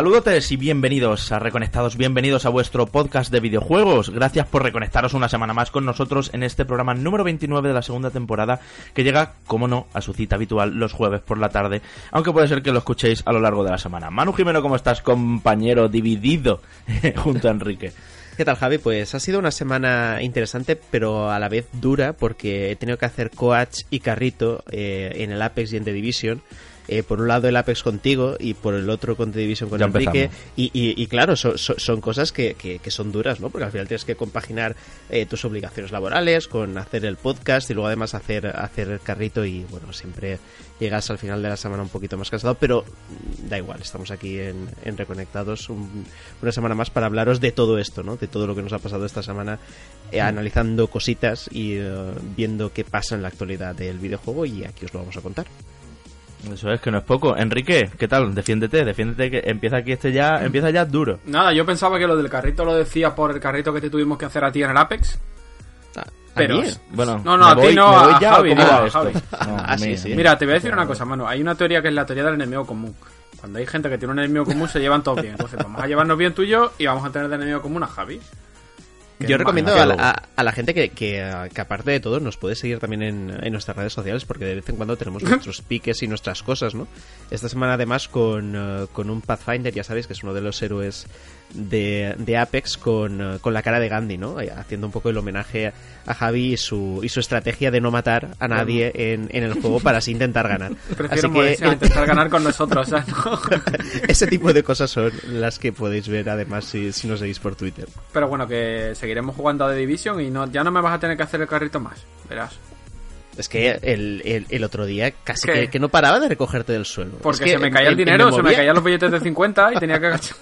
Saludotes y bienvenidos a Reconectados, bienvenidos a vuestro podcast de videojuegos. Gracias por reconectaros una semana más con nosotros en este programa número 29 de la segunda temporada que llega, como no, a su cita habitual los jueves por la tarde, aunque puede ser que lo escuchéis a lo largo de la semana. Manu Jimeno, ¿cómo estás, compañero dividido junto a Enrique? ¿Qué tal, Javi? Pues ha sido una semana interesante, pero a la vez dura, porque he tenido que hacer coach y carrito eh, en el Apex y en The Division. Eh, por un lado el Apex contigo y por el otro con The Division con Ya Enrique. Y, y- y claro, so- so- son cosas que, que- que son duras, ¿no? Porque al final tienes que compaginar eh, tus obligaciones laborales con hacer el podcast y luego además hacer, hacer el carrito y bueno, siempre llegas al final de la semana un poquito más cansado, pero da igual, estamos aquí en, en Reconectados un- una semana más para hablaros de todo esto, ¿no? De todo lo que nos ha pasado esta semana, eh, analizando cositas y eh, viendo qué pasa en la actualidad del videojuego y aquí os lo vamos a contar. Eso es que no es poco. Enrique, ¿qué tal? Defiéndete, defiéndete que empieza aquí este ya, empieza ya duro. Nada, yo pensaba que lo del carrito lo decías por el carrito que te tuvimos que hacer a ti en el Apex. ¿A Pero-? Bueno, No, no, ¿me a ti no, a Javi, a? Javi. No, Ah, mí- sí. Mira, te voy a decir una cosa, mano. Hay una teoría que es la teoría del enemigo común. Cuando hay gente que tiene un enemigo común, se llevan todos bien. Entonces, vamos a llevarnos bien tú y yo y vamos a tener de enemigo común a Javi. Yo recomiendo a la, a- a la gente que, que, eh, que aparte de todo nos puede seguir también en, en nuestras redes sociales porque de vez en cuando tenemos nuestros piques y nuestras cosas, ¿no? Esta semana además con, eh, con un Pathfinder, ya sabéis que es uno de los héroes de, de Apex con, eh, con la cara de Gandhi, ¿no? Eh, Haciendo un poco el homenaje a Javi y su, y su estrategia de no matar a nadie en, en el juego para así intentar ganar. Prefiero Así a que intentar ganar con nosotros, ¿sabes? ¿no? ese tipo de cosas son las que podéis ver además si, si nos seguís por Twitter. Pero bueno, que seguiremos jugando a The Division y no, ya no me vas a tener que hacer el carrito más. Verás. Es que el, el, el otro día casi que, que no paraba de recogerte del suelo. Porque Es que se me caía el en- dinero, se me caían los billetes de 50 y tenía que agachar.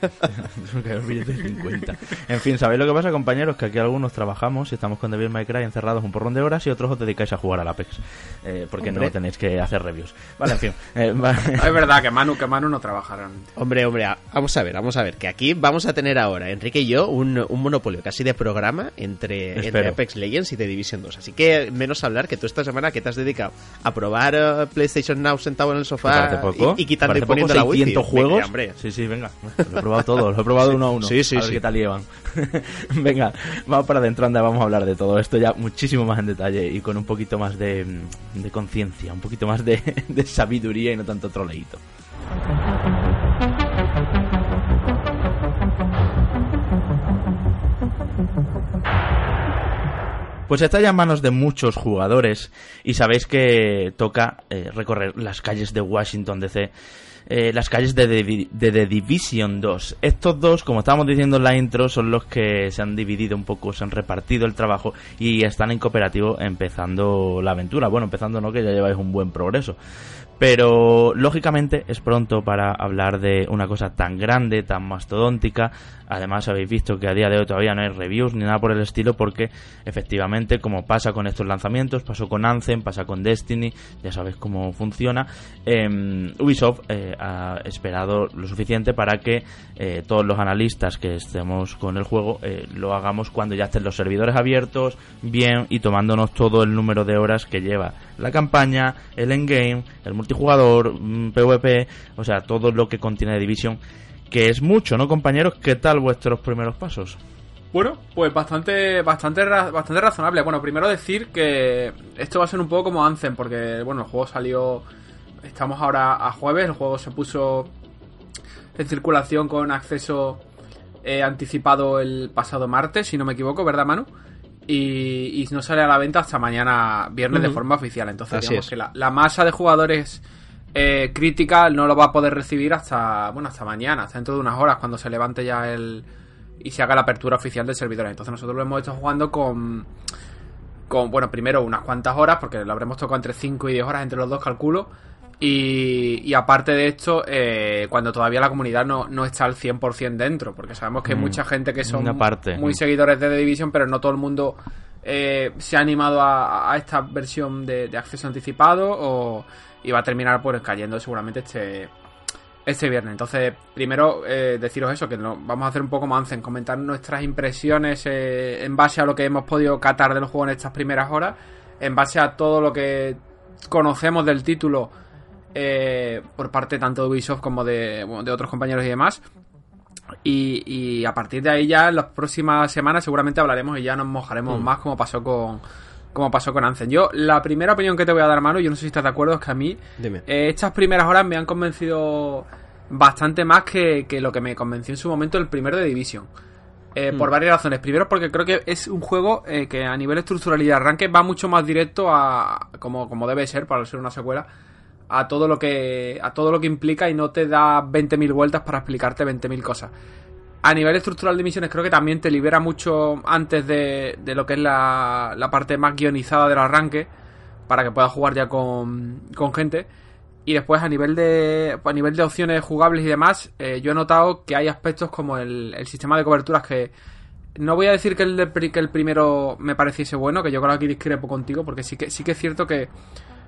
50. En fin, ¿sabéis lo que pasa, compañeros? Que aquí algunos trabajamos y estamos con Devil May Cry encerrados un porrón de horas y otros os dedicáis a jugar al Apex. Eh, porque Hombre. no tenéis que hacer reviews. Vale, en fin. eh, va- Es verdad que Manu, que Manu no trabaja realmente. Hombre, hombre, vamos a ver, vamos a ver. Que aquí vamos a tener ahora, Enrique y yo, un, un monopolio casi de programa entre, entre. Apex Legends y The Division 2. Así que menos hablar que tú esta semana que te has dedicado a probar eh, PlayStation Now sentado en el ¿Te sofá y, y quitando ¿Te y poniendo poco la wifi. 600 Venga, juegos? hombre. Sí, sí, venga. Lo he probado todo, lo he probado uno a uno. Sí, sí, a ver sí. qué tal llevan. venga, vamos para adentro, anda, vamos a hablar de todo esto ya muchísimo más en detalle y con un poquito más de, de conciencia, un poquito más de, de sabiduría y no tanto troleíto. Pues está ya en manos de muchos jugadores y sabéis que toca eh, recorrer las calles de Washington DC, eh, las calles de, The- Division 2. Estos dos, como estábamos diciendo en la intro, son los que se han dividido un poco, se han repartido el trabajo y están en cooperativo empezando la aventura. Bueno, empezando no, que ya lleváis un buen progreso. Pero lógicamente es pronto para hablar de una cosa tan grande, tan mastodóntica. Además habéis visto que a día de hoy todavía no hay reviews ni nada por el estilo porque efectivamente como pasa con estos lanzamientos, pasó con Anthem, pasa con Destiny, ya sabéis cómo funciona. em, Ubisoft eh, ha esperado lo suficiente para que eh, todos los analistas que estemos con el juego eh, lo hagamos cuando ya estén los servidores abiertos, bien y tomándonos todo el número de horas que lleva la campaña, el endgame, el multijugador, mm, PvP, o sea, todo lo que contiene Division, que es mucho, ¿no, compañeros? ¿Qué tal vuestros primeros pasos? Bueno, pues bastante, bastante, bastante razonable. Bueno, primero decir que esto va a ser un poco como Anthem, porque bueno, el juego salió. Estamos ahora a jueves, el juego se puso en circulación con acceso eh, anticipado el pasado martes, si no me equivoco, ¿verdad, Manu? Y, y no sale a la venta hasta mañana, viernes, de forma oficial. Entonces, Así digamos es. que la, la masa de jugadores eh, crítica no lo va a poder recibir hasta, bueno, hasta mañana, hasta dentro de unas horas, cuando se levante ya el y se haga la apertura oficial del servidor. Entonces nosotros lo hemos estado jugando con, con bueno, primero unas cuantas horas, porque lo habremos tocado entre 5 y 10 horas entre los dos, calculo. Y, y aparte de esto, eh, cuando todavía la comunidad no, no está al 100% dentro, porque sabemos que hay Mm, mucha gente que son parte. muy seguidores de The Division, pero no todo el mundo eh, se ha animado a, a esta versión de, de acceso anticipado o, y va a terminar pues cayendo seguramente este, este viernes. Entonces, primero eh, deciros eso, que no, vamos a hacer un poco más en comentar nuestras impresiones eh, en base a lo que hemos podido catar del juego en estas primeras horas, en base a todo lo que conocemos del título eh, por parte tanto de Ubisoft como de, de otros compañeros y demás. Y, y, a partir de ahí ya en las próximas semanas seguramente hablaremos y ya nos mojaremos mm. más como pasó con como pasó con Anzen. Yo, la primera opinión que te voy a dar, mano, yo no sé si estás de acuerdo, es que a mí eh, estas primeras horas me han convencido bastante más que, que, lo que me convenció en su momento el primero de Division. Eh, mm. Por varias razones. Primero, porque creo que es un juego eh, que a nivel estructural y de arranque va mucho más directo a. como, como debe ser para ser una secuela. A todo lo que. a todo lo que implica y no te da 20.000 vueltas para explicarte 20.000 cosas. A nivel estructural de misiones creo que también te libera mucho antes de, de lo que es la, la parte más guionizada del arranque. Para que puedas jugar ya con, con gente. Y después a nivel de a nivel de opciones jugables y demás, eh, yo he notado que hay aspectos como el, sistema de coberturas que no voy a decir que el, que el primero me pareciese bueno, que yo creo que aquí discrepo contigo, porque sí que, sí que es cierto que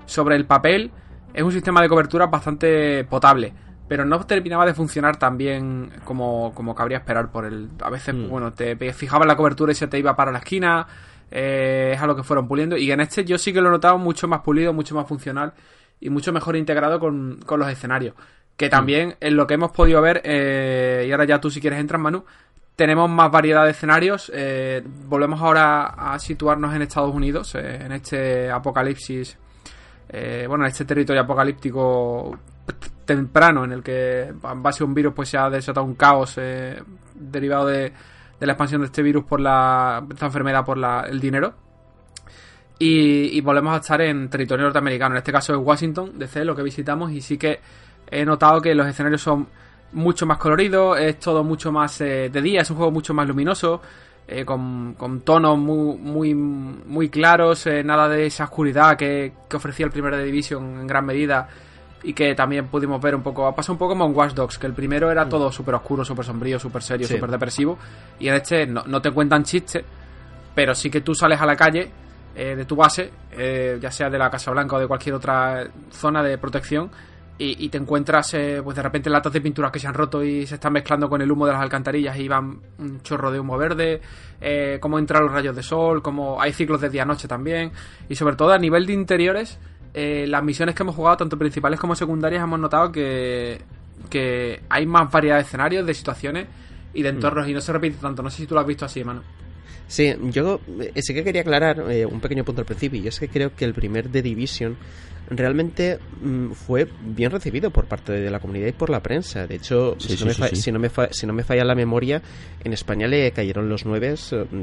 sobre el papel es un sistema de cobertura bastante potable, pero no terminaba de funcionar tan bien como, como cabría esperar por el... A veces, mm. bueno, te fijaba en la cobertura y se te iba para la esquina, eh, es a lo que fueron puliendo, y en este yo sí que lo he notado mucho más pulido, mucho más funcional, y mucho mejor integrado con, los escenarios. Que también en lo que hemos podido ver, eh, y ahora ya tú si quieres entras, Manu, tenemos más variedad de escenarios. Eh, volvemos ahora a situarnos en Estados Unidos, eh, en este apocalipsis, bueno, en este territorio apocalíptico temprano en el que en base a un virus pues se ha desatado un caos derivado de, de, la expansión de este virus por la esta enfermedad por la, el dinero y, volvemos a estar en territorio norteamericano. En este caso es Washington, DC, lo que visitamos. Y sí que he notado que los escenarios son mucho más coloridos, es todo mucho más eh, de día, es un juego mucho más luminoso, eh, con, tonos muy, muy, muy claros, eh, nada de esa oscuridad que, ofrecía el primer de Division en gran medida y que también pudimos ver un poco, pasa un poco como en Watch Dogs, que el primero era mm. todo súper oscuro, súper sombrío, súper serio, súper depresivo, y en este no, no te cuentan chistes, pero sí que tú sales a la calle eh, de tu base, eh, ya sea de la Casa Blanca o de cualquier otra zona de protección, y, te encuentras eh, pues de repente latas de pinturas que se han roto y se están mezclando con el humo de las alcantarillas y van un chorro de humo verde, cómo entran los rayos de sol, cómo hay ciclos de día-noche también, y sobre todo a nivel de interiores, las misiones que hemos jugado, tanto principales como secundarias, hemos notado que, que hay más variedad de escenarios, de situaciones y de entornos, mm. y no se repite tanto. No sé si tú lo has visto así, mano. Sí, yo eh, sí que quería aclarar eh, un pequeño punto al principio, y es que creo que el primer The Division realmente mm, fue bien recibido por parte de la comunidad y por la prensa. De hecho, si, no me si, no me falla la memoria, en España le cayeron los nueve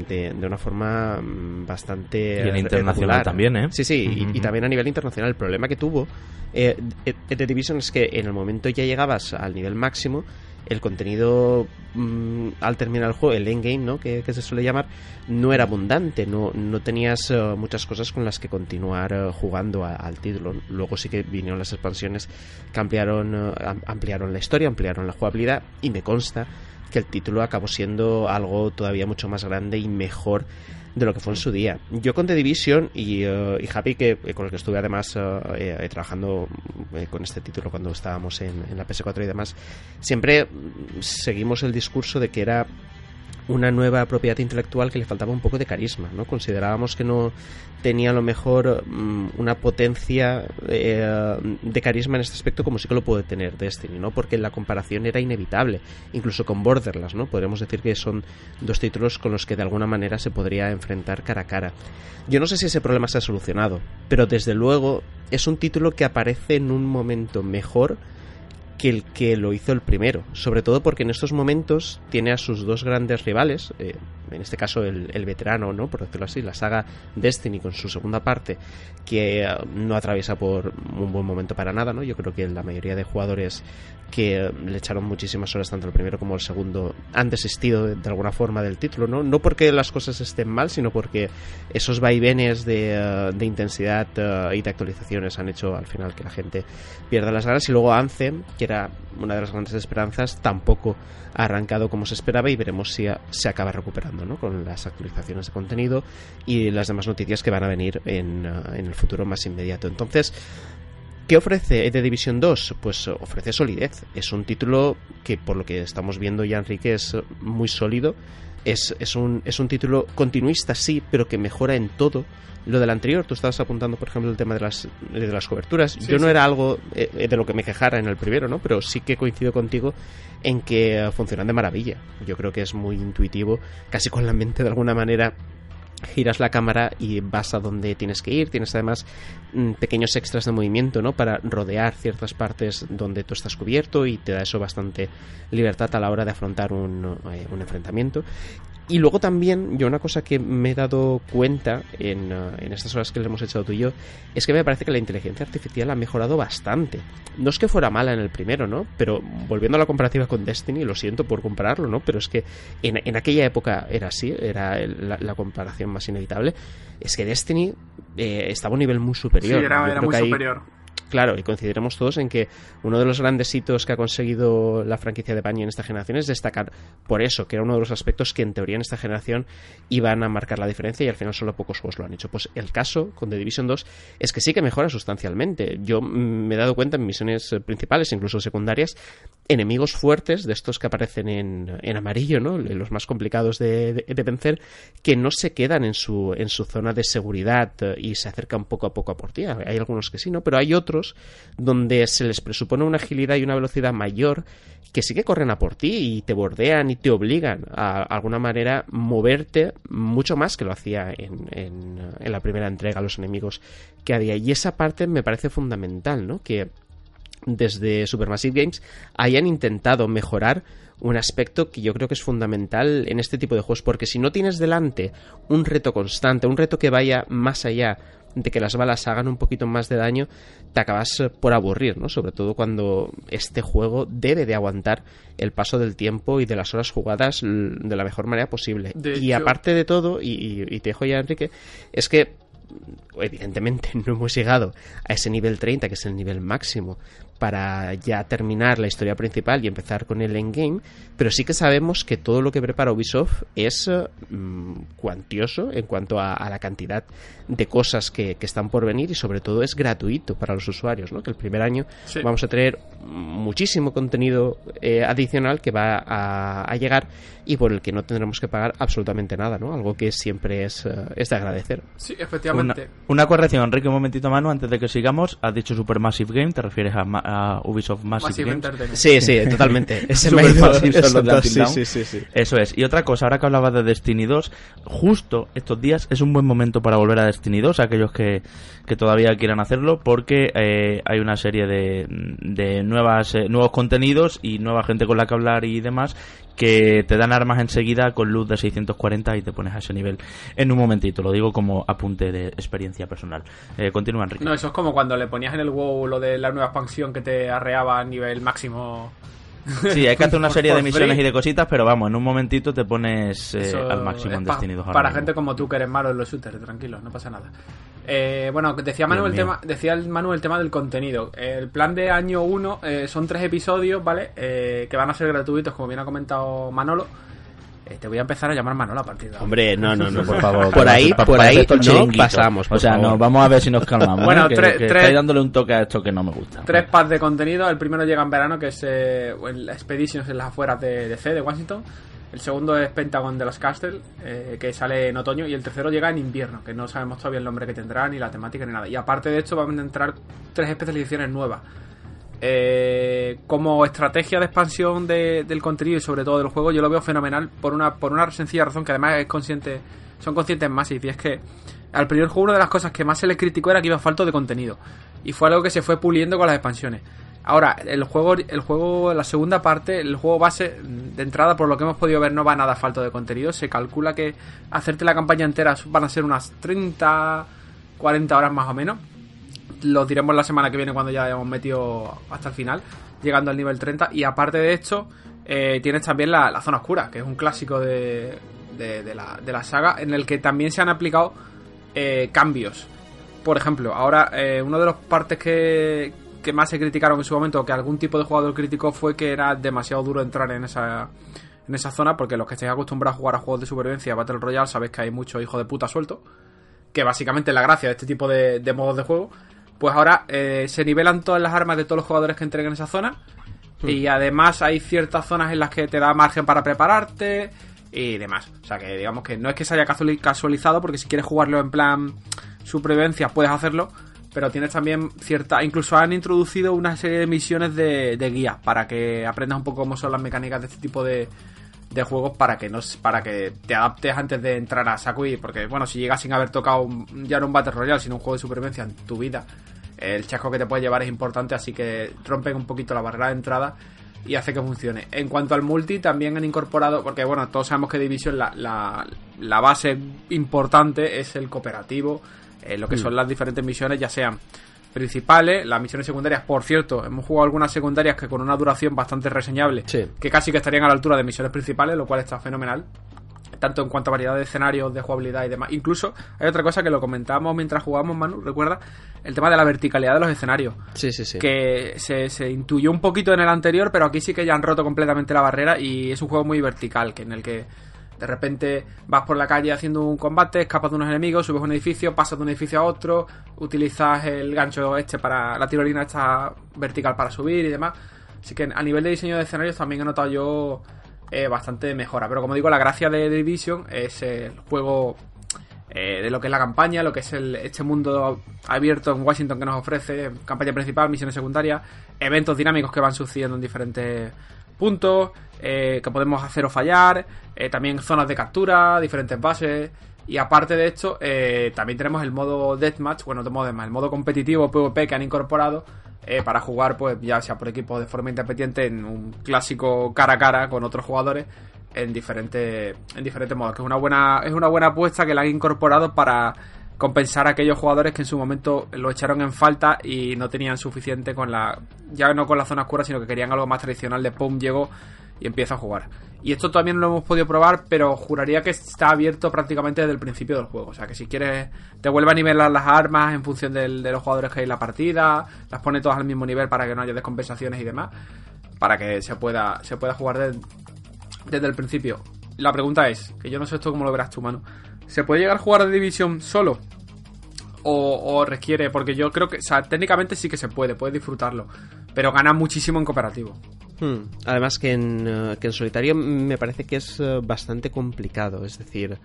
de, de, una forma mm, bastante... Y internacional también, ¿eh? Sí, sí, y, también a nivel internacional. El problema que tuvo eh, The Division es que en el momento ya llegabas al nivel máximo el contenido mm, al terminar el juego, el endgame, ¿no? Que, se suele llamar, no era abundante, no, no tenías eh, muchas cosas con las que continuar eh, jugando al título. Luego sí que vinieron las expansiones que ampliaron, eh, ampliaron la historia, ampliaron la jugabilidad y me consta que el título acabó siendo algo todavía mucho más grande y mejor de lo que fue en su día. Yo con The Division y, uh, y Happy, que, eh, con el que estuve además uh, eh, trabajando eh, con este título cuando estábamos en, en la PS4 y demás, siempre seguimos el discurso de que era una nueva propiedad intelectual que le faltaba un poco de carisma, ¿no? Considerábamos que no tenía a lo mejor mm, una potencia eh, de carisma en este aspecto como sí que lo puede tener Destiny, ¿no? Porque la comparación era inevitable, incluso con Borderlands, ¿no? Podríamos decir que son dos títulos con los que de alguna manera se podría enfrentar cara a cara. Yo no sé si ese problema se ha solucionado, pero desde luego es un título que aparece en un momento mejor que el que lo hizo el primero, sobre todo porque en estos momentos tiene a sus dos grandes rivales, eh, en este caso el, veterano, ¿no? por decirlo así, la saga Destiny con su segunda parte, que eh, no atraviesa por un buen momento para nada, ¿no? Yo creo que la mayoría de jugadores que le echaron muchísimas horas tanto el primero como el segundo han desistido de, alguna forma del título, ¿no? No porque las cosas estén mal, sino porque esos vaivenes de, eh, intensidad y de actualizaciones han hecho al final que la gente pierda las ganas y luego Anthem, que era una de las grandes esperanzas, tampoco ha arrancado como se esperaba y veremos si se acaba recuperando ¿no? con las actualizaciones de contenido y las demás noticias que van a venir en, uh, en el futuro más inmediato. Entonces, ¿Qué ofrece The Division 2? Pues ofrece solidez. Es un título que, por lo que estamos viendo ya, Enrique, es muy sólido es, es, un, es un título continuista, sí, pero que mejora en todo lo del anterior. Tú estabas apuntando, por ejemplo, el tema de las, de las coberturas. Yo no era algo eh, de lo que me quejara en el primero, ¿no? Pero sí que coincido contigo en que funcionan de maravilla. Yo creo que es muy intuitivo, casi con la mente de alguna manera giras la cámara y vas a donde tienes que ir. Tienes además mm, pequeños extras de movimiento, ¿no? Para rodear ciertas partes donde tú estás cubierto y te da eso bastante libertad a la hora de afrontar un, eh, un enfrentamiento. Y luego también, yo una cosa que me he dado cuenta en, uh, en, estas horas que le hemos echado tú y yo, es que me parece que la inteligencia artificial ha mejorado bastante. No es que fuera mala en el primero, ¿no? Pero volviendo a la comparativa con Destiny, lo siento por compararlo, ¿no? Pero es que en, en aquella época era así, era la, la, comparación más inevitable. Es que Destiny eh, estaba a un nivel muy superior. Sí, era, era muy superior. Claro, y coincidiremos todos en que uno de los grandes hitos que ha conseguido la franquicia de Bungie en esta generación es destacar por eso, que era uno de los aspectos que en teoría en esta generación iban a marcar la diferencia y al final solo pocos juegos lo han hecho. Pues el caso con The Division 2 es que sí que mejora sustancialmente. Yo me he dado cuenta en misiones principales, incluso secundarias, enemigos fuertes de estos que aparecen en, en amarillo, ¿no? Los más complicados de, vencer, que no se quedan en su, en su zona de seguridad y se acercan poco a poco a por ti. Hay algunos que sí, ¿no? Pero hay otros donde se les presupone una agilidad y una velocidad mayor que sí que corren a por ti y te bordean y te obligan a, alguna manera moverte mucho más que lo hacía en, en, en, la primera entrega los enemigos que había y esa parte me parece fundamental ¿no? que desde Supermassive Games hayan intentado mejorar un aspecto que yo creo que es fundamental en este tipo de juegos porque si no tienes delante un reto constante un reto que vaya más allá de que las balas hagan un poquito más de daño, te acabas por aburrir, ¿no? Sobre todo cuando este juego debe de aguantar el paso del tiempo y de las horas jugadas de la mejor manera posible. De y hecho... aparte de todo, y, y, y te dejo ya, Enrique, es que evidentemente no hemos llegado a ese nivel 30, que es el nivel máximo, para ya terminar la historia principal y empezar con el endgame, pero sí que sabemos que todo lo que prepara Ubisoft es mmm, cuantioso en cuanto a, a, la cantidad de cosas que, que, están por venir y sobre todo es gratuito para los usuarios, ¿no? que el primer año sí. vamos a tener muchísimo contenido eh, adicional que va a, a, llegar y por el que no tendremos que pagar absolutamente nada, ¿no? algo que siempre es, uh, es de agradecer. Sí, efectivamente. Una, una, corrección, Enrique, un momentito, Manu, antes de que sigamos, has dicho Supermassive Game, ¿te refieres a, a Ubisoft Massive, Massive Games? Sí, sí, totalmente. Ese los de sí, sí, sí, sí. Eso es. Y otra cosa, ahora que hablabas de Destiny 2, justo estos días es un buen momento para volver a Destiny 2, aquellos que, que todavía quieran hacerlo, porque eh, hay una serie de, de nuevas, eh, nuevos contenidos y nueva gente con la que hablar y demás que te dan armas enseguida con luz de 640 y te pones a ese nivel en un momentito. Lo digo como apunte de experiencia personal. Eh, continúa, Enrique. No, eso es como cuando le ponías en el WoW lo de la nueva expansión que te arreaba a nivel máximo. Sí, hay que hacer una serie de misiones y de cositas, pero vamos, en un momentito te pones eh, al máximo en Destiny 2. Para gente como tú que eres malo en los shooters, tranquilos, no pasa nada. Eh, bueno, decía Manu, el tema, decía el Manu el tema del contenido. El plan de año 1 eh, son tres episodios, ¿vale? Eh, que van a ser gratuitos, como bien ha comentado Manolo. Eh, te voy a empezar a llamar Manolo a partir de ahora. Hombre, no, no, no, por favor. por ahí, por ahí no pasamos. o sea, favor. no, vamos a ver si nos calmamos. bueno, ¿eh? tres, que, estáis dándole un toque a esto que no me gusta. Tres packs de contenido. El primero llega en verano, que es eh, el Expeditions en las afueras de DC, de Washington. El segundo es Pentagon de los Castle, eh, que sale en otoño. Y el tercero llega en invierno, que no sabemos todavía el nombre que tendrá, ni la temática, ni nada. Y aparte de esto, van a entrar tres especializaciones nuevas. Eh, como estrategia de expansión de, del contenido y sobre todo del juego, yo lo veo fenomenal por una, por una sencilla razón que además es consciente, son conscientes más y es que al primer juego una de las cosas que más se le criticó era que iba falto de contenido. Y fue algo que se fue puliendo con las expansiones. Ahora, el juego, el juego, la segunda parte, el juego base, de entrada, por lo que hemos podido ver, no va nada falto de contenido. Se calcula que hacerte la campaña entera van a ser unas 30, 40 horas más o menos. Lo diremos la semana que viene cuando ya hayamos metido hasta el final, llegando al nivel 30. Y aparte de esto, eh, tienes también la, la, zona oscura, que es un clásico de, de, la, de la saga, en el que también se han aplicado eh, cambios. Por ejemplo, ahora eh, uno de los partes que, que más se criticaron en su momento, que algún tipo de jugador criticó, fue que era demasiado duro entrar en esa, en esa zona, porque los que estéis acostumbrados a jugar a juegos de supervivencia, Battle Royale, sabéis que hay mucho hijo de puta suelto, que básicamente es la gracia de este tipo de, de modos de juego. Pues ahora eh, se nivelan todas las armas de todos los jugadores que entreguen esa zona. Y además hay ciertas zonas en las que te da margen para prepararte. y demás. O sea que digamos que no es que se haya casualizado, porque si quieres jugarlo en plan supervivencia puedes hacerlo, pero tienes también cierta. Incluso han introducido una serie de misiones de, de guía para que aprendas un poco cómo son las mecánicas de este tipo de, de juegos para que no para que te adaptes antes de entrar a saco y porque bueno si llegas sin haber tocado ya no un Battle Royale sino un juego de supervivencia en tu vida el chasco que te puede llevar es importante así que rompen un poquito la barrera de entrada y hace que funcione. En cuanto al multi, también han incorporado, porque bueno, todos sabemos que Division la, base importante es el cooperativo, eh, lo que mm. son las diferentes misiones, ya sean principales, las misiones secundarias, por cierto, hemos jugado algunas secundarias que con una duración bastante reseñable, que casi que estarían a la altura de misiones principales, lo cual está fenomenal tanto en cuanto a variedad de escenarios, de jugabilidad y demás. Incluso hay otra cosa que lo comentábamos mientras jugábamos, Manu, recuerda, el tema de la verticalidad de los escenarios. Sí, sí, sí. Que se, se, intuyó un poquito en el anterior, pero aquí sí que ya han roto completamente la barrera y es un juego muy vertical, que en el que de repente vas por la calle haciendo un combate, escapas de unos enemigos, subes un edificio, pasas de un edificio a otro, utilizas el gancho este para la tirolina esta vertical para subir y demás. Así que a nivel de diseño de escenarios también he notado yo eh, bastante mejora. Pero como digo, la gracia de Division es el juego eh, de lo que es la campaña, lo que es el, este mundo abierto en Washington que nos ofrece, campaña principal, misiones secundarias, eventos dinámicos que van sucediendo en diferentes puntos, eh, que podemos hacer o fallar, también zonas de captura, diferentes bases. Y aparte de esto, también tenemos el modo Deathmatch, bueno, de modo el modo competitivo PvP que han incorporado, eh, para jugar, pues ya sea por equipo de forma independiente, en un clásico cara a cara con otros jugadores en diferentes en diferentes modos. Que es una buena es una buena apuesta que la han incorporado para compensar a aquellos jugadores que en su momento lo echaron en falta y no tenían suficiente con la ya no con la zona oscura, sino que querían algo más tradicional de pum llegó y empieza a jugar. Y esto también lo hemos podido probar, pero juraría que está abierto prácticamente desde el principio del juego. O sea que si quieres, te vuelve a nivelar las armas en función de los jugadores que hay en la partida, las pone todas al mismo nivel para que no haya descompensaciones y demás, para que se pueda, se pueda jugar desde el principio. La pregunta es, que yo no sé esto cómo lo verás tú, mano. ¿Se puede llegar a jugar de División solo? O, o, requiere, porque yo creo que, o sea, técnicamente sí que se puede, puedes disfrutarlo, pero gana muchísimo en cooperativo. Hmm. Además que en, eh, que en solitario me parece que es eh, bastante complicado, es decir,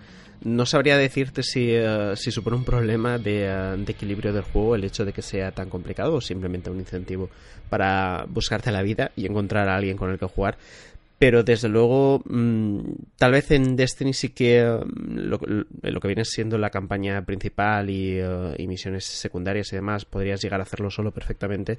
no sabría decirte si, eh, si supone un problema de, de, equilibrio del juego el hecho de que sea tan complicado o simplemente un incentivo para buscarte la vida y encontrar a alguien con el que jugar pero desde luego mm, tal vez en Destiny sí que mm, lo, que viene siendo la campaña principal eh, y, misiones secundarias y demás podrías llegar a hacerlo solo perfectamente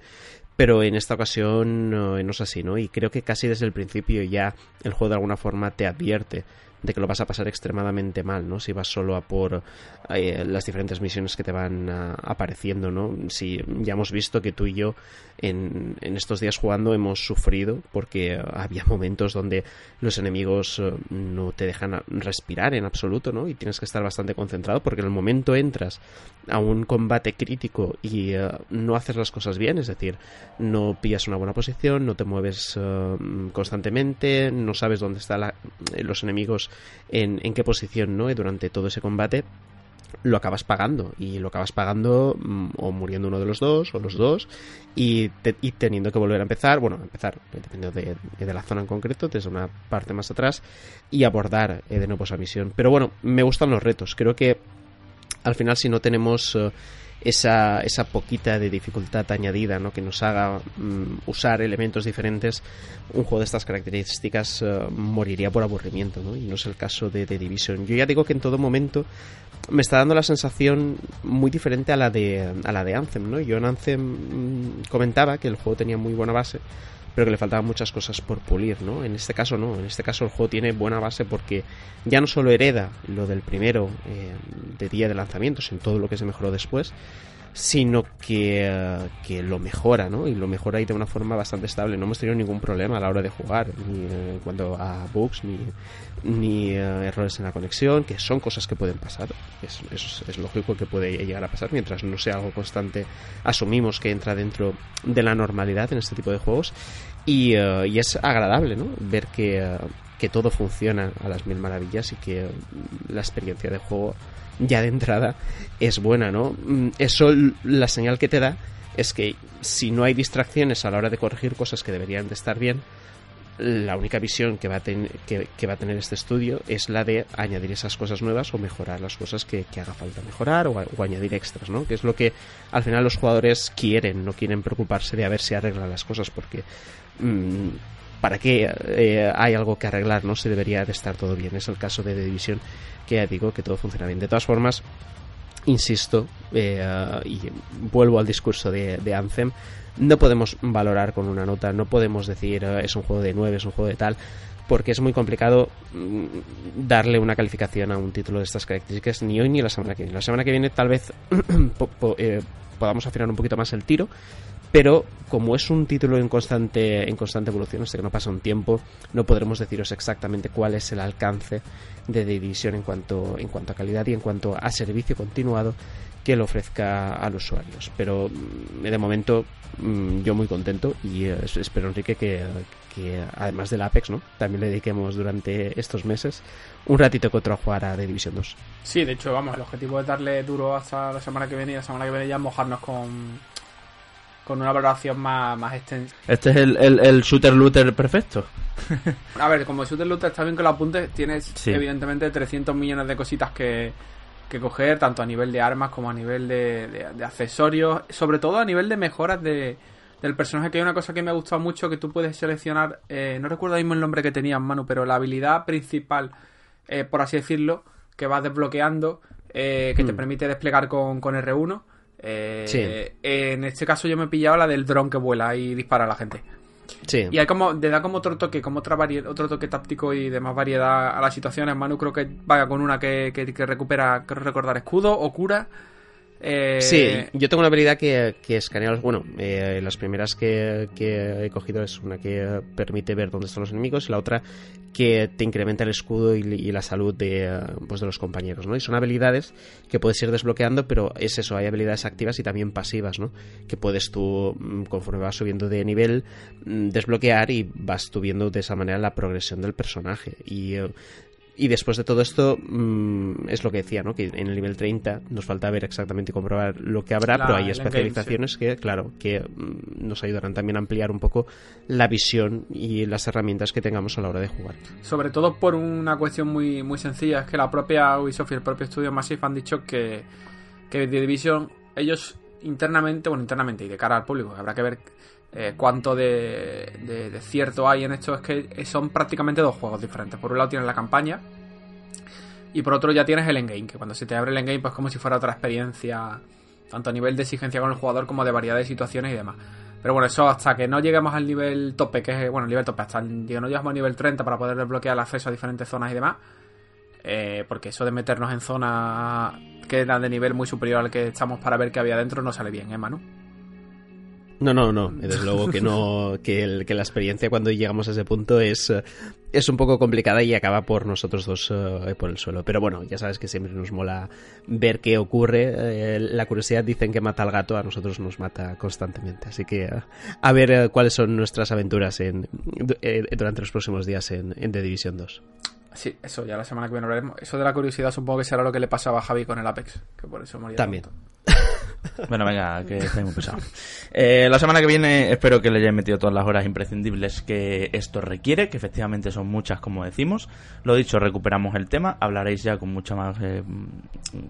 pero en esta ocasión no es así no y creo que casi desde el principio ya el juego de alguna forma te advierte de que lo vas a pasar extremadamente mal, ¿no? Si vas solo a por eh, las diferentes misiones que te van ah, apareciendo, ¿no? Si ya hemos visto que tú y yo en, estos días jugando hemos sufrido porque había momentos donde los enemigos eh, no te dejan respirar en absoluto, ¿no? Y tienes que estar bastante concentrado porque en el momento entras a un combate crítico y eh, no haces las cosas bien, es decir, no pillas una buena posición, no te mueves constantemente, no sabes dónde están los enemigos en, en qué posición, ¿no? Durante todo ese combate lo acabas pagando y lo acabas pagando mm, o muriendo uno de los dos o los dos y, teniendo que volver a empezar, bueno, empezar dependiendo de, de, la zona en concreto, desde una parte más atrás y abordar eh, de nuevo esa misión. Pero bueno, me gustan los retos, creo que al final si no tenemos... Eh, esa, esa poquita de dificultad añadida ¿no? que nos haga mm, usar elementos diferentes, un juego de estas características eh, moriría por aburrimiento, ¿no? y no es el caso de The Division. Yo ya digo que en todo momento me está dando la sensación muy diferente a la de, a la de Anthem. ¿no? Yo en Anthem mm, comentaba que el juego tenía muy buena base, pero que le faltaban muchas cosas por pulir, ¿no? En este caso no, en este caso el juego tiene buena base porque ya no solo hereda lo del primero eh, de día de lanzamiento, sino todo lo que se mejoró después, sino que, eh, que, lo mejora, ¿no? Y lo mejora y de una forma bastante estable. No hemos tenido ningún problema a la hora de jugar, ni en cuanto a bugs, ni, ni eh, errores en la conexión, que son cosas que pueden pasar. Es, es, es, lógico que puede llegar a pasar mientras no sea algo constante. Asumimos que entra dentro de la normalidad en este tipo de juegos. Y, eh, y es agradable, ¿no? Ver que, que todo funciona a las mil maravillas y que la experiencia de juego ya de entrada es buena, ¿no? Mm, eso la señal que te da es que si no hay distracciones a la hora de corregir cosas que deberían de estar bien, la única visión que va, a que, va a tener este estudio es la de añadir esas cosas nuevas o mejorar las cosas que, haga falta mejorar o, añadir extras, ¿no? Que es lo que al final los jugadores quieren, no quieren preocuparse de a ver si arreglan las cosas porque... Mm, ¿Para qué eh, hay algo que arreglar? No se debería de estar todo bien. Es el caso de The Division, que ya digo que todo funciona bien. De todas formas, insisto, eh, y vuelvo al discurso de, de Anthem, no podemos valorar con una nota, no podemos decir eh, es un juego de 9, es un juego de tal, porque es muy complicado mm, darle una calificación a un título de estas características ni hoy ni la semana que viene. La semana que viene tal vez eh, podamos afinar un poquito más el tiro, pero como es un título en constante, en constante evolución, hasta que no pasa un tiempo, no podremos deciros exactamente cuál es el alcance de Division en cuanto, en cuanto a calidad y en cuanto a servicio continuado que le ofrezca a los usuarios. Pero mm, de momento mm, yo muy contento y eh, espero, Enrique, que, que, además del Apex, ¿no? también le dediquemos durante estos meses un ratito que otro a jugar a The Division 2. Sí, de hecho, vamos, el objetivo es darle duro hasta la semana que viene y la semana que viene ya mojarnos con, con una valoración más, más extensa. Este es el, el, shooter looter perfecto. a ver, como shooter looter está bien que lo apuntes, tienes evidentemente 300 millones de cositas que que coger, tanto a nivel de armas como a nivel de, accesorios, sobre todo a nivel de mejoras de, del personaje, que hay una cosa que me ha gustado mucho, que tú puedes seleccionar, eh, no recuerdo mismo el nombre que tenía en mano, pero la habilidad principal, eh, por así decirlo, que vas desbloqueando, eh, que te hmm. permite desplegar con, con R1. En este caso yo me he pillado la del dron que vuela y dispara a la gente. Y hay como, le da como otro toque, como otra otro toque táctico y de más variedad a las situaciones. Manu creo que vaya con una que, que, recupera, creo recordar, escudo o cura. Eh... Sí, yo tengo una habilidad que, que escanea los. Bueno, eh, las primeras que, he cogido es una que permite ver dónde están los enemigos y la otra que te incrementa el escudo y, la salud de, pues de los compañeros, ¿no? Y son habilidades que puedes ir desbloqueando, pero es eso, hay habilidades activas y también pasivas, ¿no? Que puedes tú, mm, conforme vas subiendo de nivel, mm, desbloquear y vas tú viendo de esa manera la progresión del personaje. Y eh, y después de todo esto, mm, es lo que decía, ¿no? Que en el nivel 30 nos falta ver exactamente y comprobar lo que habrá, pero hay especializaciones que, claro, que mm, nos ayudarán también a ampliar un poco la visión y las herramientas que tengamos a la hora de jugar. Sobre todo por una cuestión muy, muy sencilla, es que la propia Ubisoft y el propio estudio Massive han dicho que, que The Division, ellos internamente, bueno, internamente y de cara al público, habrá que ver eh, cuánto de, cierto hay en esto es que son prácticamente dos juegos diferentes. Por un lado tienes la campaña y por otro ya tienes el endgame, que cuando se te abre el endgame pues como si fuera otra experiencia, tanto a nivel de exigencia con el jugador como de variedad de situaciones y demás. Pero bueno, eso hasta que no lleguemos al nivel tope, que es, bueno, el nivel tope, hasta que no lleguemos al nivel 30 para poder desbloquear el acceso a diferentes zonas y demás, eh, porque eso de meternos en zonas que eran de nivel muy superior al que estamos para ver qué había dentro no sale bien, ¿eh, Manu? No, no, no. Desde luego que no, que, el, que la experiencia cuando llegamos a ese punto es, eh, es un poco complicada y acaba por nosotros dos eh, por el suelo. Pero bueno, ya sabes que siempre nos mola ver qué ocurre. Eh, la curiosidad dicen que mata al gato, a nosotros nos mata constantemente. Así que a ver cuáles son nuestras aventuras en, durante los próximos días en, en The Division 2. Sí, eso ya la semana que viene hablaremos. Eso de la curiosidad supongo que será lo que le pasaba a Javi con el Apex, que por eso moría. También. Bueno, venga, que estáis muy pesado. Eh, la semana que viene espero que le hayáis metido todas las horas imprescindibles que esto requiere, que efectivamente son muchas, como decimos. Lo dicho, recuperamos el tema, hablaréis ya con mucho más eh,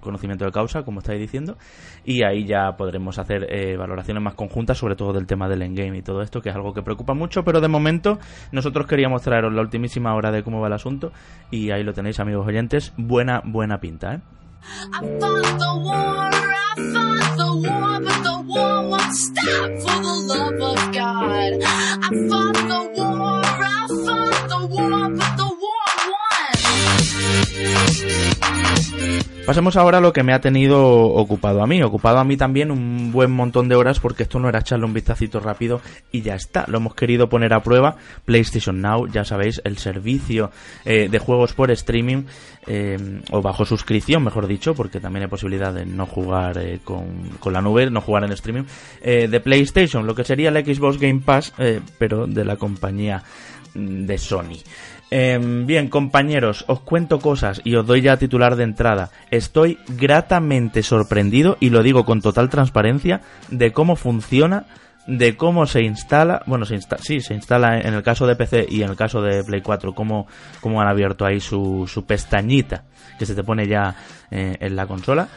conocimiento de causa, como estáis diciendo, y ahí ya podremos hacer eh, valoraciones más conjuntas, sobre todo del tema del endgame y todo esto, que es algo que preocupa mucho, pero de momento nosotros queríamos traeros la ultimísima hora de cómo va el asunto, y ahí lo tenéis, amigos oyentes. Buena, buena pinta, ¿eh? I fought the war, I fought the war, but the war won't stop for the love of God. I fought the war, I fought the war, but the war won. Pasemos ahora a lo que me ha tenido ocupado a mí. Ocupado a mí también un buen montón de horas porque esto no era echarle un vistacito rápido y ya está. Lo hemos querido poner a prueba. PlayStation Now, ya sabéis, el servicio eh, de juegos por streaming eh, o bajo suscripción, mejor dicho, porque también hay posibilidad de no jugar eh, con, con, la nube, no jugar en streaming, de PlayStation, lo que sería el Xbox Game Pass, pero de la compañía mm, de Sony. Em, bien, compañeros, os cuento cosas y os doy ya titular de entrada. Estoy gratamente sorprendido, y lo digo con total transparencia, de cómo funciona de cómo se instala, bueno, se insta sí, se instala en el caso de PC y en el caso de Play 4, cómo, cómo han abierto ahí su, su pestañita que se te pone ya eh, en la consola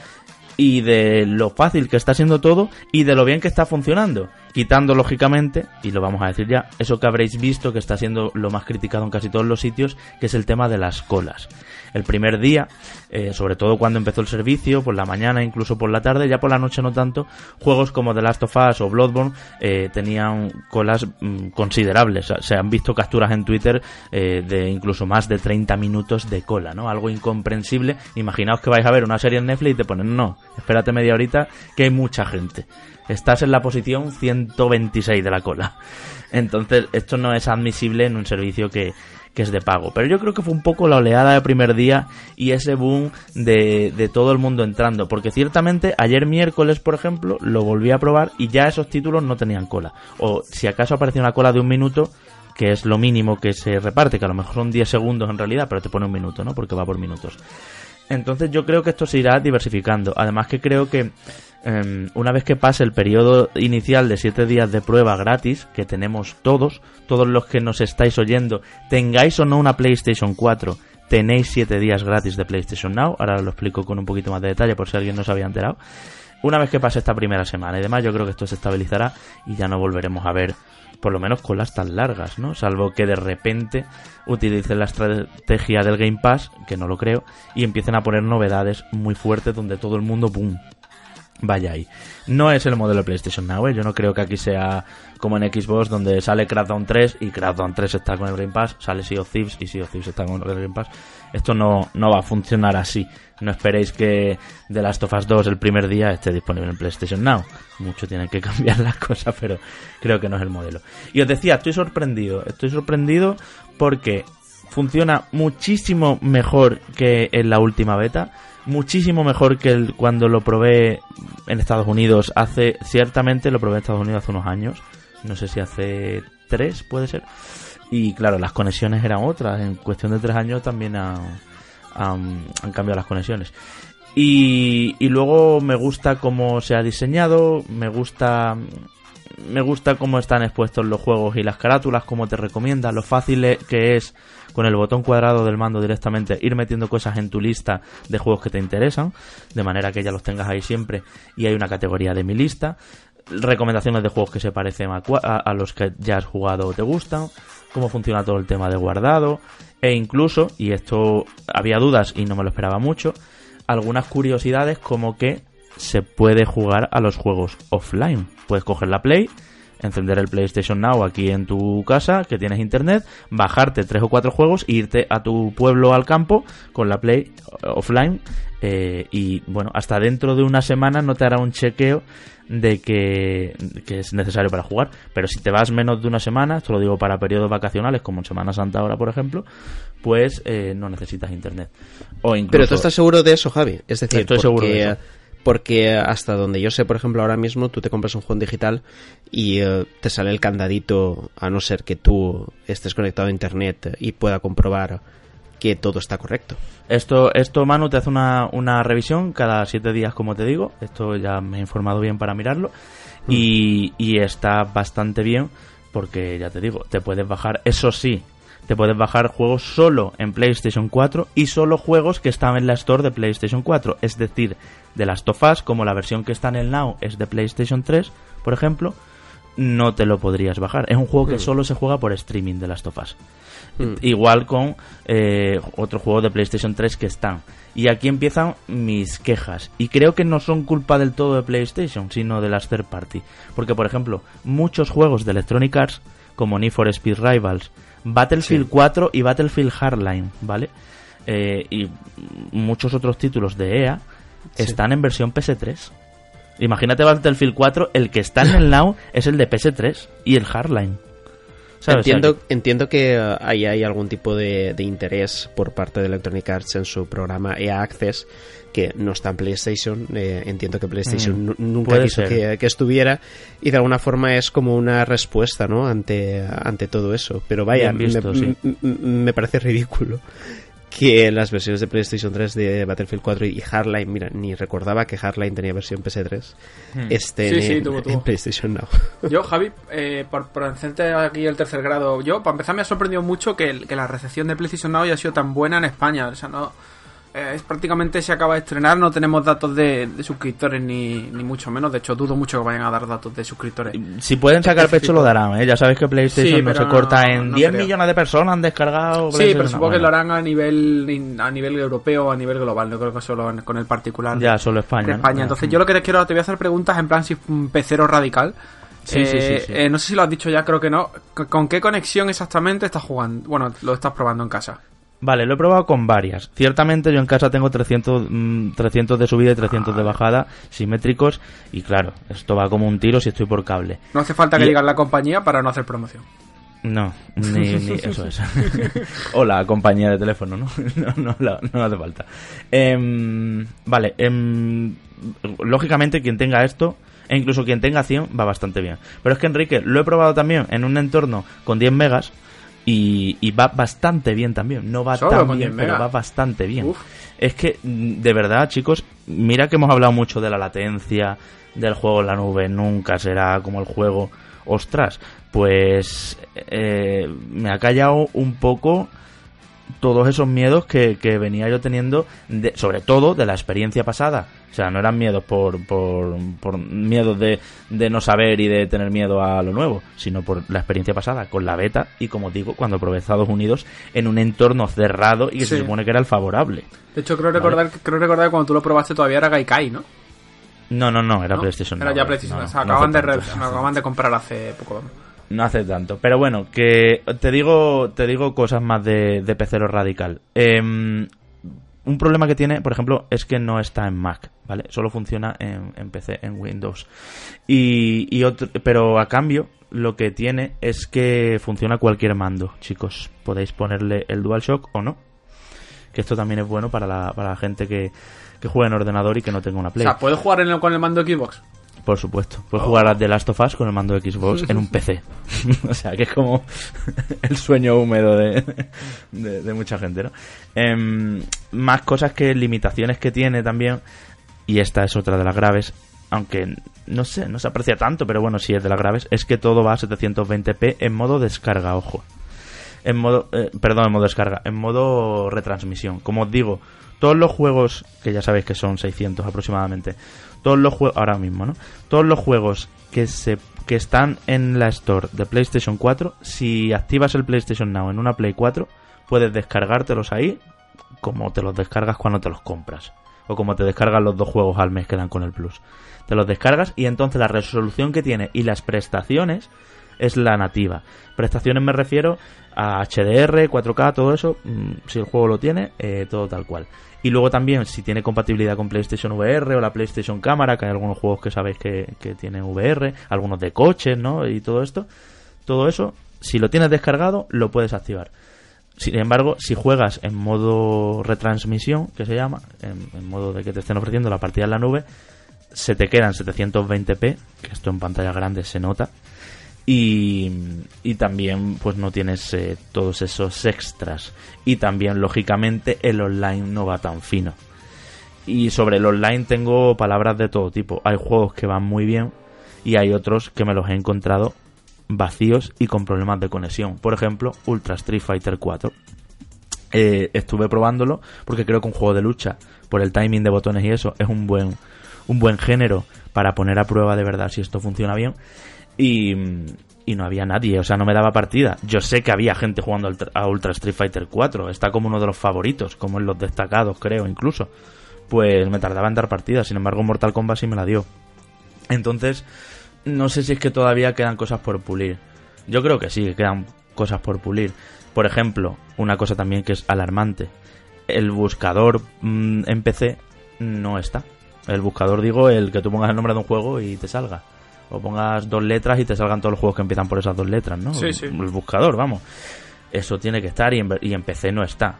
y de lo fácil que está siendo todo y de lo bien que está funcionando. Quitando, lógicamente, y lo vamos a decir ya, eso que habréis visto que está siendo lo más criticado en casi todos los sitios, que es el tema de las colas. El primer día, eh, sobre todo cuando empezó el servicio, por la mañana, incluso por la tarde, ya por la noche no tanto, juegos como The Last of Us o Bloodborne eh, tenían colas mm, considerables. Se han visto capturas en Twitter eh, de incluso más de 30 minutos de cola, ¿no? Algo incomprensible. Imaginaos que vais a ver una serie en Netflix y te ponen, no, espérate media horita que hay mucha gente. Estás en la posición 126 de la cola. Entonces, esto no es admisible en un servicio que, que es de pago. Pero yo creo que fue un poco la oleada de primer día y ese boom de, de, todo el mundo entrando. Porque ciertamente ayer miércoles, por ejemplo, lo volví a probar y ya esos títulos no tenían cola. O si acaso aparecía una cola de un minuto, que es lo mínimo que se reparte, que a lo mejor son 10 segundos en realidad, pero te pone un minuto, ¿no? Porque va por minutos. Entonces yo creo que esto se irá diversificando. Además que creo que eh, una vez que pase el periodo inicial de 7 días de prueba gratis, que tenemos todos, todos los que nos estáis oyendo, tengáis o no una PlayStation 4, tenéis 7 días gratis de PlayStation Now. Ahora lo explico con un poquito más de detalle por si alguien no se había enterado. Una vez que pase esta primera semana y demás, yo creo que esto se estabilizará y ya no volveremos a ver por lo menos colas tan largas, ¿no? Salvo que de repente utilicen la estrategia del Game Pass, que no lo creo, y empiecen a poner novedades muy fuertes donde todo el mundo, ¡pum!, vaya ahí. No es el modelo de PlayStation Now, ¿eh? yo no creo que aquí sea como en Xbox donde sale Crackdown 3 y Crackdown 3 está con el Game Pass, sale Sea of Thieves y Sea of Thieves está con el Game Pass. Esto no, no va a funcionar así. No esperéis que The Last of Us 2 el primer día esté disponible en PlayStation Now. Mucho tienen que cambiar las cosas, pero creo que no es el modelo. Y os decía, estoy sorprendido. Estoy sorprendido porque funciona muchísimo mejor que en la última beta muchísimo mejor que el, cuando lo probé en Estados Unidos hace ciertamente lo probé en Estados Unidos hace unos años no sé si hace tres puede ser y claro las conexiones eran otras en cuestión de tres años también han, han, cambiado las conexiones. Y, y luego me gusta cómo se ha diseñado me gusta me gusta cómo están expuestos los juegos y las carátulas, cómo te recomienda, lo fácil que es con el botón cuadrado del mando directamente ir metiendo cosas en tu lista de juegos que te interesan, de manera que ya los tengas ahí siempre y hay una categoría de mi lista, recomendaciones de juegos que se parecen a, a, los que ya has jugado o te gustan, cómo funciona todo el tema de guardado e incluso, y esto había dudas y no me lo esperaba mucho, algunas curiosidades como que se puede jugar a los juegos offline. Puedes coger la Play, encender el PlayStation Now aquí en tu casa, que tienes internet, bajarte tres o cuatro juegos e irte a tu pueblo al campo con la Play eh, offline. Eh, y bueno, hasta dentro de una semana no te hará un chequeo de que, que, es necesario para jugar. Pero si te vas menos de una semana, esto lo digo para periodos vacacionales, como en Semana Santa ahora, por ejemplo, pues eh, no necesitas internet. O incluso... Pero tú estás seguro de eso, Javi. Es decir, estoy porque... seguro de eso porque hasta donde yo sé, por ejemplo, ahora mismo tú te compras un juego digital y uh, te sale el candadito, a no ser que tú estés conectado a internet y pueda comprobar que todo está correcto. Esto, esto Manu, te hace una, una revisión cada siete días, como te digo. Esto ya me he informado bien para mirarlo. Mm. Y, y está bastante bien porque, ya te digo, te puedes bajar, eso sí, te puedes bajar juegos solo en PlayStation 4 y solo juegos que están en la Store de PlayStation 4. Es decir, de las tofas, como la versión que está en el Now es de PlayStation 3, por ejemplo, no te lo podrías bajar. Es un juego que mm. solo se juega por streaming de las tofas. Mm. Igual con eh, otro juego de PlayStation 3 que están. Y aquí empiezan mis quejas. Y creo que no son culpa del todo de PlayStation, sino de las third party. Porque, por ejemplo, muchos juegos de Electronic Arts, como Need for Speed Rivals, Battlefield sí. 4 y Battlefield Hardline, ¿vale? Eh, y muchos otros títulos de EA sí. están en versión PS3. Imagínate Battlefield 4, el que está en el Now es el de PS3 y el Hardline. ¿Sabes? Entiendo, o sea, que... entiendo que uh, ahí hay algún tipo de, de, interés por parte de Electronic Arts en su programa EA Access que no está en PlayStation. Eh, entiendo que PlayStation mm, nunca quiso que, que, estuviera y de alguna forma es como una respuesta ¿no? ante, ante todo eso. Pero vaya, visto, me, sí. me, parece ridículo que las versiones de PlayStation 3 de Battlefield 4 y Hardline, mira, ni recordaba que Hardline tenía versión PS3, Hmm. estén Sí, sí, en, tuvo, tuvo. en PlayStation Now. Yo, Javi, eh, por, por hacerte aquí el tercer grado, yo, para empezar, me ha sorprendido mucho que, que la recepción de PlayStation Now haya sido tan buena en España. O sea, no. Eh, es prácticamente se acaba de estrenar, no tenemos datos de, de suscriptores ni, ni mucho menos. De hecho, dudo mucho que vayan a dar datos de suscriptores. Si pueden sacar pecho lo darán, ¿eh? Ya sabes que PlayStation Sí, no se corta en no 10 creo. millones de personas han descargado Sí, pero supongo que lo harán a nivel a nivel europeo o a nivel global. No creo que solo en- con el particular. Ya, solo España. de. España. Entonces, yo lo que te quiero, te voy a hacer preguntas en plan si un pecero radical. Sí, sí, Eh, sí, sí. eh, no sé si lo has dicho ya, creo que no. ¿Con- ¿Con qué conexión exactamente estás jugando? Bueno, lo estás probando en casa. Vale, lo he probado con varias. Ciertamente yo en casa tengo 300, mm, 300 de subida y 300 de bajada simétricos y claro, esto va como un tiro si estoy por cable. No hace falta que Y- digas la compañía para no hacer promoción. No, ni, ni eso es. o la compañía de teléfono, ¿no? No, no hace falta. Em, vale, em, lógicamente quien tenga esto, e incluso quien tenga 100, va bastante bien. Pero es que Enrique, lo he probado también en un entorno con 10 megas y, y va bastante bien también. No va Solo tan bien, 10 pero va bastante bien. Uf. Es que, de verdad, chicos, mira que hemos hablado mucho de la latencia, del juego en la nube, nunca será como el juego. Ostras, pues eh, me ha callado un poco todos esos miedos que, que venía yo teniendo, de- sobre todo de la experiencia pasada. O sea, no eran miedos por, por, por miedos de, de no saber y de tener miedo a lo nuevo, sino por la experiencia pasada con la beta y, como digo, cuando probé Estados Unidos en un entorno cerrado y que se supone que era el favorable. De hecho, creo recordar, creo recordar que cuando tú lo probaste todavía era Gaikai, ¿no? No, no, no, era ¿No? PlayStation. Era ya. PlayStation. No, o sea, acaban, de re- acaban de comprar hace poco. vamos. No hace tanto. Pero bueno, que te digo, te digo cosas más de, de pecero radical. Em, un problema que tiene, por ejemplo, es que no está en Mac, ¿vale? Solo funciona en, en PC, en Windows. Y, y otro, pero a cambio, lo que tiene es que funciona cualquier mando, chicos. Podéis ponerle el DualShock o no. Que esto también es bueno para la, para la gente que, que juega en ordenador y que no tenga una O Play. sea, ¿puedes jugar en el- con el mando Xbox? Por supuesto. Puedes jugar a The Last of Us con el mando de Xbox en un PC. o sea, que es como el sueño húmedo de, de, mucha gente, ¿no? Em, más cosas que limitaciones que tiene también. Y esta es otra de las graves. Aunque no sé, no se aprecia tanto, pero bueno, sí es de las graves. Es que todo va a 720p en modo descarga, ojo. En modo, eh, perdón, en modo descarga, en modo retransmisión. Como os digo, todos los juegos, que ya sabéis que son 600 aproximadamente, todos los juegos, ahora mismo, ¿no? Todos los juegos que se que están en la store de PlayStation 4, si activas el PlayStation Now en una Play 4, puedes descargártelos ahí como te los descargas cuando te los compras. O como te descargas los dos juegos al mes que dan con el Plus. Te los descargas y entonces la resolución que tiene y las prestaciones es la nativa. Prestaciones me refiero a HDR, 4K, todo eso, mm, si el juego lo tiene, eh, todo tal cual. Y luego también si tiene compatibilidad con PlayStation VR o la PlayStation Cámara, que hay algunos juegos que sabéis que, que tienen VR, algunos de coches, ¿no? Y todo esto, todo eso, si lo tienes descargado, lo puedes activar. Sin embargo, si juegas en modo retransmisión, que se llama, en, en modo de que te estén ofreciendo la partida en la nube, se te quedan 720p, que esto en pantalla grande se nota, y, y también pues no tienes eh, todos esos extras. Y también, lógicamente, el online no va tan fino. Y sobre el online tengo palabras de todo tipo. Hay juegos que van muy bien y hay otros que me los he encontrado vacíos y con problemas de conexión. Por ejemplo, Ultra Street Fighter 4. Eh, estuve probándolo porque creo que un juego de lucha, por el timing de botones y eso, es un buen, un buen género para poner a prueba de verdad si esto funciona bien. Y, no había nadie, o sea, no me daba partida. Yo sé que había gente jugando a Ultra Street Fighter 4, está como uno de los favoritos, como en los destacados, creo, incluso. Pues me tardaba en dar partida, sin embargo, Mortal Kombat sí me la dio. Entonces, no sé si es que todavía quedan cosas por pulir. Yo creo que sí, que quedan cosas por pulir. Por ejemplo, una cosa también que es alarmante. El buscador mm, en PC no está. El buscador, digo, el que tú pongas el nombre de un juego y te salga. O pongas dos letras y te salgan todos los juegos que empiezan por esas dos letras, ¿no? Sí, sí. El buscador, vamos. Eso tiene que estar y en, ver- y en PC no está.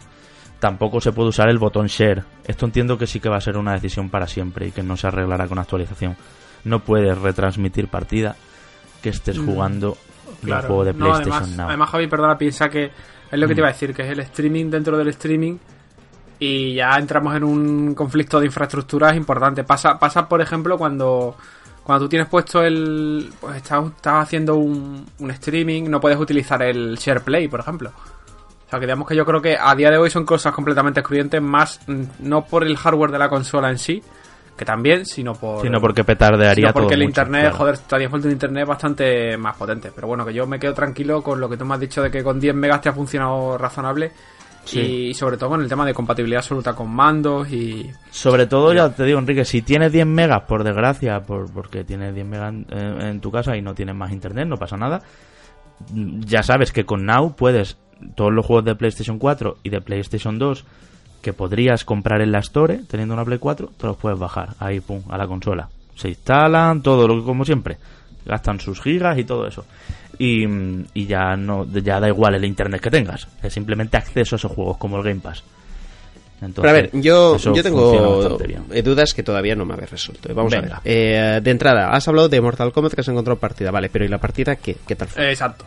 Tampoco se puede usar el botón share. Esto entiendo que sí que va a ser una decisión para siempre y que no se arreglará con actualización. No puedes retransmitir partida que estés jugando un Claro. juego de No, PlayStation además, Now. además, Javi, perdona, piensa que es lo que te iba a decir, que es el streaming dentro del streaming. y ya entramos en un conflicto de infraestructuras importante. Pasa, pasa por ejemplo, cuando, cuando tú tienes puesto el. Pues estás, estás haciendo un, un streaming, no puedes utilizar el SharePlay, por ejemplo. O sea, que digamos que yo creo que a día de hoy son cosas completamente excluyentes, más no por el hardware de la consola en sí, que también, sino por. Sino porque petardearía sino porque todo el mucho, internet, claro. joder, estaría falta un internet bastante más potente. Pero bueno, que yo me quedo tranquilo con lo que tú me has dicho de que con 10 megas te ha funcionado razonable. Sí. Y sobre todo con el tema de compatibilidad absoluta con mandos y. Sobre todo, ya te digo, Enrique, si tienes 10 megas, por desgracia, por, porque tienes 10 megas en, en tu casa y no tienes más internet, no pasa nada. Ya sabes que con Now puedes, todos los juegos de PlayStation 4 y de PlayStation 2 que podrías comprar en la Store, teniendo una Play 4, te los puedes bajar ahí, pum, a la consola. Se instalan, todo lo que como siempre. Gastan sus gigas y todo eso. Y, y ya no ya da igual el internet que tengas. Es simplemente acceso a esos juegos como el Game Pass. Entonces, Pero a ver, yo, yo tengo eh, dudas que todavía no me habéis resuelto. Vamos Venga. a ver. Eh, de entrada, has hablado de Mortal Kombat que has encontrado partida. Vale, pero ¿y la partida qué? ¿Qué tal fue? Eh, exacto.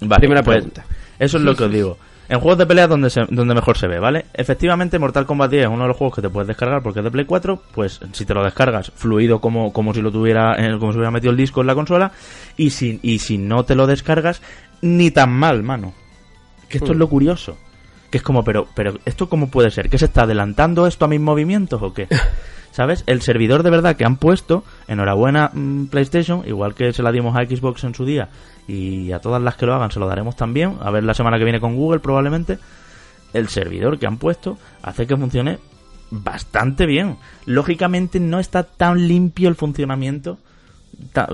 Vale, Primera pues, pregunta. Eso es lo que os digo. En juegos de pelea donde, se- donde mejor se ve, ¿vale? Efectivamente, Mortal Kombat 10 es uno de los juegos que te puedes descargar porque es de Play 4. Pues si te lo descargas fluido como, como si lo tuviera, eh, como si hubiera metido el disco en la consola. Y si, y si no te lo descargas, ni tan mal, mano. Que esto es lo curioso. Que es como, pero, pero, ¿esto cómo puede ser? ¿Que se está adelantando esto a mis movimientos o qué? ¿Sabes? El servidor de verdad que han puesto, enhorabuena mm, PlayStation, igual que se la dimos a Xbox en su día, y a todas las que lo hagan se lo daremos también, a ver la semana que viene con Google probablemente, el servidor que han puesto hace que funcione bastante bien. Lógicamente no está tan limpio el funcionamiento,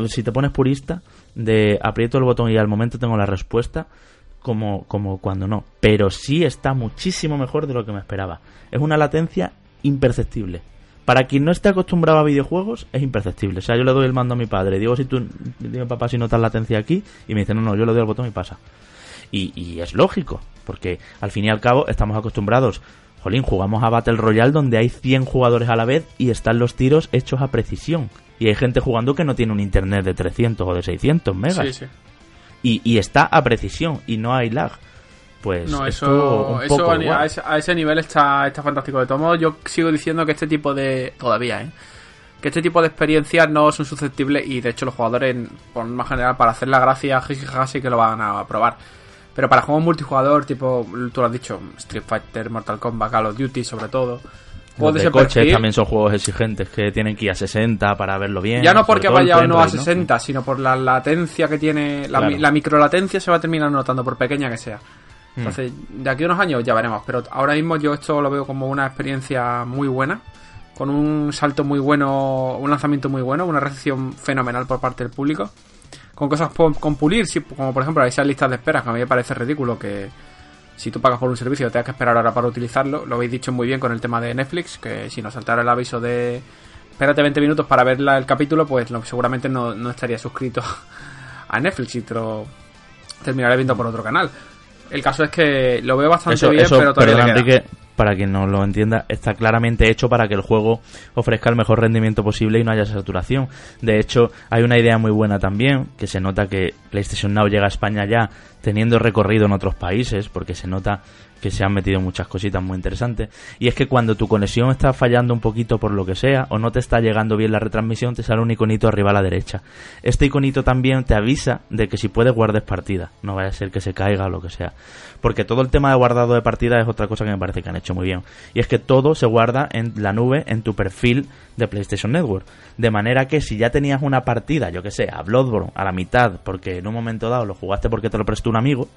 si te pones purista, de aprieto el botón y al momento tengo la respuesta, como, como cuando no. Pero sí está muchísimo mejor de lo que me esperaba. Es una latencia imperceptible. Para quien no esté acostumbrado a videojuegos, es imperceptible. O sea, yo le doy el mando a mi padre, digo si tú, dime papá si notas latencia aquí, y me dice, no, no, yo le doy al botón y pasa. Y, y es lógico, porque al fin y al cabo estamos acostumbrados. Jolín, jugamos a Battle Royale donde hay 100 jugadores a la vez y están los tiros hechos a precisión. Y hay gente jugando que no tiene un internet de 300 o de 600 megas. Sí, sí. Y, y está a precisión y no hay lag. Pues No, eso, eso poco a, ese, a ese nivel está, está fantástico. De todos modos, yo sigo diciendo que este tipo de. Todavía, ¿eh? Que este tipo de experiencias no son susceptibles y de hecho los jugadores, por más general, para hacer la gracia, sí que lo van a probar. Pero para juegos multijugador, tipo, tú lo has dicho, Street Fighter, Mortal Kombat, Call of Duty, sobre todo. Los de coches perfil, también son juegos exigentes que tienen que ir a 60 para verlo bien. Ya no porque vaya o no a rate, 60, sino por la latencia que tiene. La, Claro. la microlatencia se va a terminar notando, por pequeña que sea. Hmm. Entonces, de aquí a unos años ya veremos. Pero ahora mismo yo esto lo veo como una experiencia muy buena. Con un salto muy bueno, un lanzamiento muy bueno, una recepción fenomenal por parte del público. Con cosas con pulir, como por ejemplo esas listas de espera, que a mí me parece ridículo que si tú pagas por un servicio tengas que esperar ahora para utilizarlo. Lo habéis dicho muy bien con el tema de Netflix, que si nos saltara el aviso de espérate 20 minutos para ver el capítulo, pues seguramente no, no estaría suscrito a Netflix y te lo terminaré viendo por otro canal. El caso es que lo veo bastante Eso, bien, eso pero todavía le queda. Enrique, para quien no lo entienda, está claramente hecho para que el juego ofrezca el mejor rendimiento posible y no haya saturación. De hecho, hay una idea muy buena también, que se nota que PlayStation Now llega a España ya teniendo recorrido en otros países, porque se nota que se han metido muchas cositas muy interesantes. Y es que cuando tu conexión está fallando un poquito por lo que sea, o no te está llegando bien la retransmisión, te sale un iconito arriba a la derecha. Este iconito también te avisa de que si puedes guardes partida. No vaya a ser que se caiga o lo que sea. Porque todo el tema de guardado de partida es otra cosa que me parece que han hecho muy bien. Y es que todo se guarda en la nube, en tu perfil de PlayStation Network. De manera que si ya tenías una partida, yo que sé, a Bloodborne, a la mitad, porque en un momento dado lo jugaste porque te lo prestó un amigo,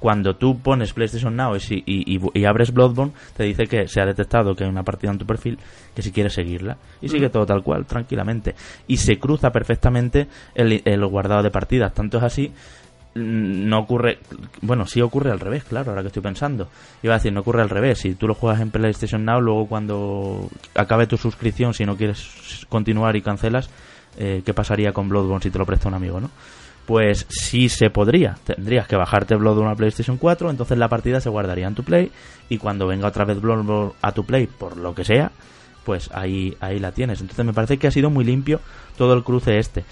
cuando tú pones PlayStation Now y, abres Bloodborne, te dice que se ha detectado que hay una partida en tu perfil, que si quieres seguirla. Y sigue todo tal cual, tranquilamente. Y se cruza perfectamente el, el guardado de partidas. Tanto es así, mm, no ocurre. Bueno, sí ocurre al revés, claro, ahora que estoy pensando. Iba a decir, no ocurre al revés. Si tú lo juegas en PlayStation Now, luego cuando acabe tu suscripción, si no quieres continuar y cancelas, eh, ¿qué pasaría con Bloodborne si te lo presta un amigo, no? Pues sí se podría. Tendrías que bajarte Bloodborne a PlayStation 4, entonces la partida se guardaría en tu Play y cuando venga otra vez Bloodborne a tu Play, por lo que sea, pues ahí, ahí la tienes. Entonces me parece que ha sido muy limpio todo el cruce este.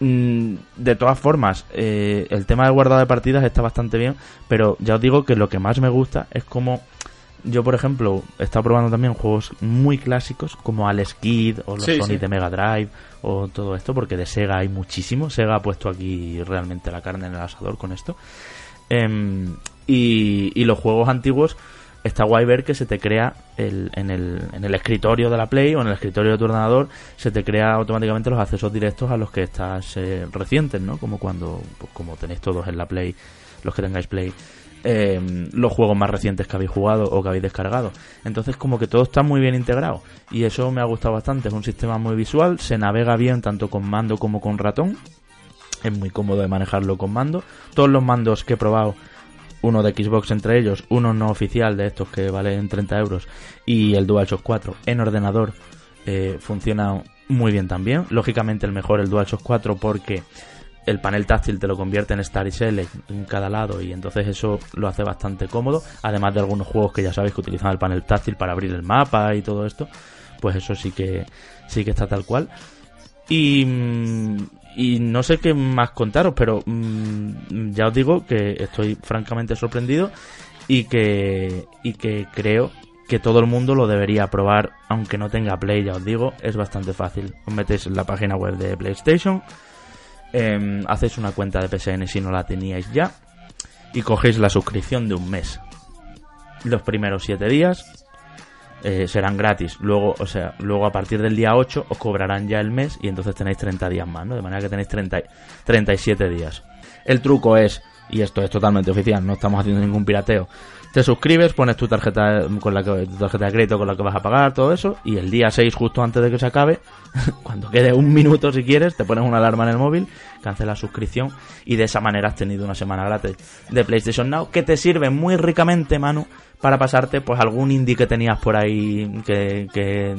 Mm, de todas formas, eh, el tema del guardado de partidas está bastante bien, pero ya os digo que lo que más me gusta es como yo por ejemplo he estado probando también juegos muy clásicos como Alex Kid o los Sí, sí. de Mega Drive o todo esto, porque de Sega hay muchísimo. Sega ha puesto aquí realmente la carne en el asador con esto. Em, y, y los juegos antiguos está guay ver que se te crea el- en, el, en el escritorio de la Play o en el escritorio de tu ordenador se te crea automáticamente los accesos directos a los que estás eh, recientes, ¿no? Como cuando, pues, como tenéis todos en la Play, los que tengáis Play, eh, los juegos más recientes que habéis jugado o que habéis descargado. Entonces como que todo está muy bien integrado y eso me ha gustado bastante. Es un sistema muy visual, se navega bien tanto con mando como con ratón. Es muy cómodo de manejarlo con mando. Todos los mandos que he probado uno de Xbox entre ellos, uno no oficial de estos que valen 30 euros y el DualShock 4 en ordenador eh, funciona muy bien también. Lógicamente el mejor el DualShock 4 porque el panel táctil te lo convierte en Star y Select en cada lado y entonces eso lo hace bastante cómodo. Además de algunos juegos que ya sabéis que utilizan el panel táctil para abrir el mapa y todo esto, pues eso sí que sí que está tal cual. Y, mm, no sé qué más contaros, pero mm, ya os digo que estoy francamente sorprendido y que, y que creo que todo el mundo lo debería probar, aunque no tenga Play, ya os digo, es bastante fácil. Os metéis en la página web de PlayStation, em, hacéis una cuenta de PSN si no la teníais ya, y cogéis la suscripción de un mes. Los primeros 7 días eh, serán gratis. Luego, o sea, luego a partir del día 8 os cobrarán ya el mes y entonces tenéis 30 días más, ¿no? De manera que tenéis 30, y- 37 días. El truco es, y esto es totalmente oficial, no estamos haciendo ningún pirateo. Te suscribes, pones tu tarjeta con la que, tu tarjeta de crédito con la que vas a pagar, todo eso, y el día 6, justo antes de que se acabe, cuando quede un minuto si quieres, te pones una alarma en el móvil, cancelas suscripción, y de esa manera has tenido una semana gratis de PlayStation Now, que te sirve muy ricamente, Manu, para pasarte pues algún indie que tenías por ahí que, que,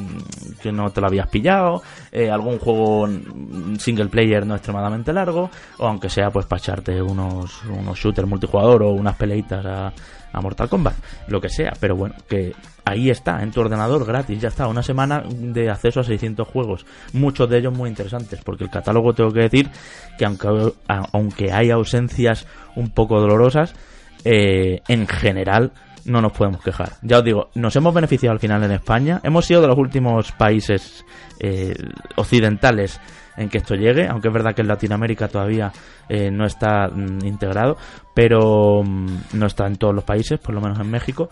que no te lo habías pillado, eh, algún juego single player no extremadamente largo, o aunque sea pues para echarte unos, unos shooters multijugador o unas peleitas a, a Mortal Kombat, lo que sea, pero bueno, que ahí está, en tu ordenador gratis, ya está, una semana de acceso a 600 juegos, muchos de ellos muy interesantes, porque el catálogo tengo que decir que aunque, aunque hay ausencias un poco dolorosas, eh, en general no nos podemos quejar. Ya os digo, nos hemos beneficiado al final en España. Hemos sido de los últimos países eh, occidentales en que esto llegue, aunque es verdad que en Latinoamérica todavía eh, no está mm, integrado, pero mm, no está en todos los países, por lo menos en México,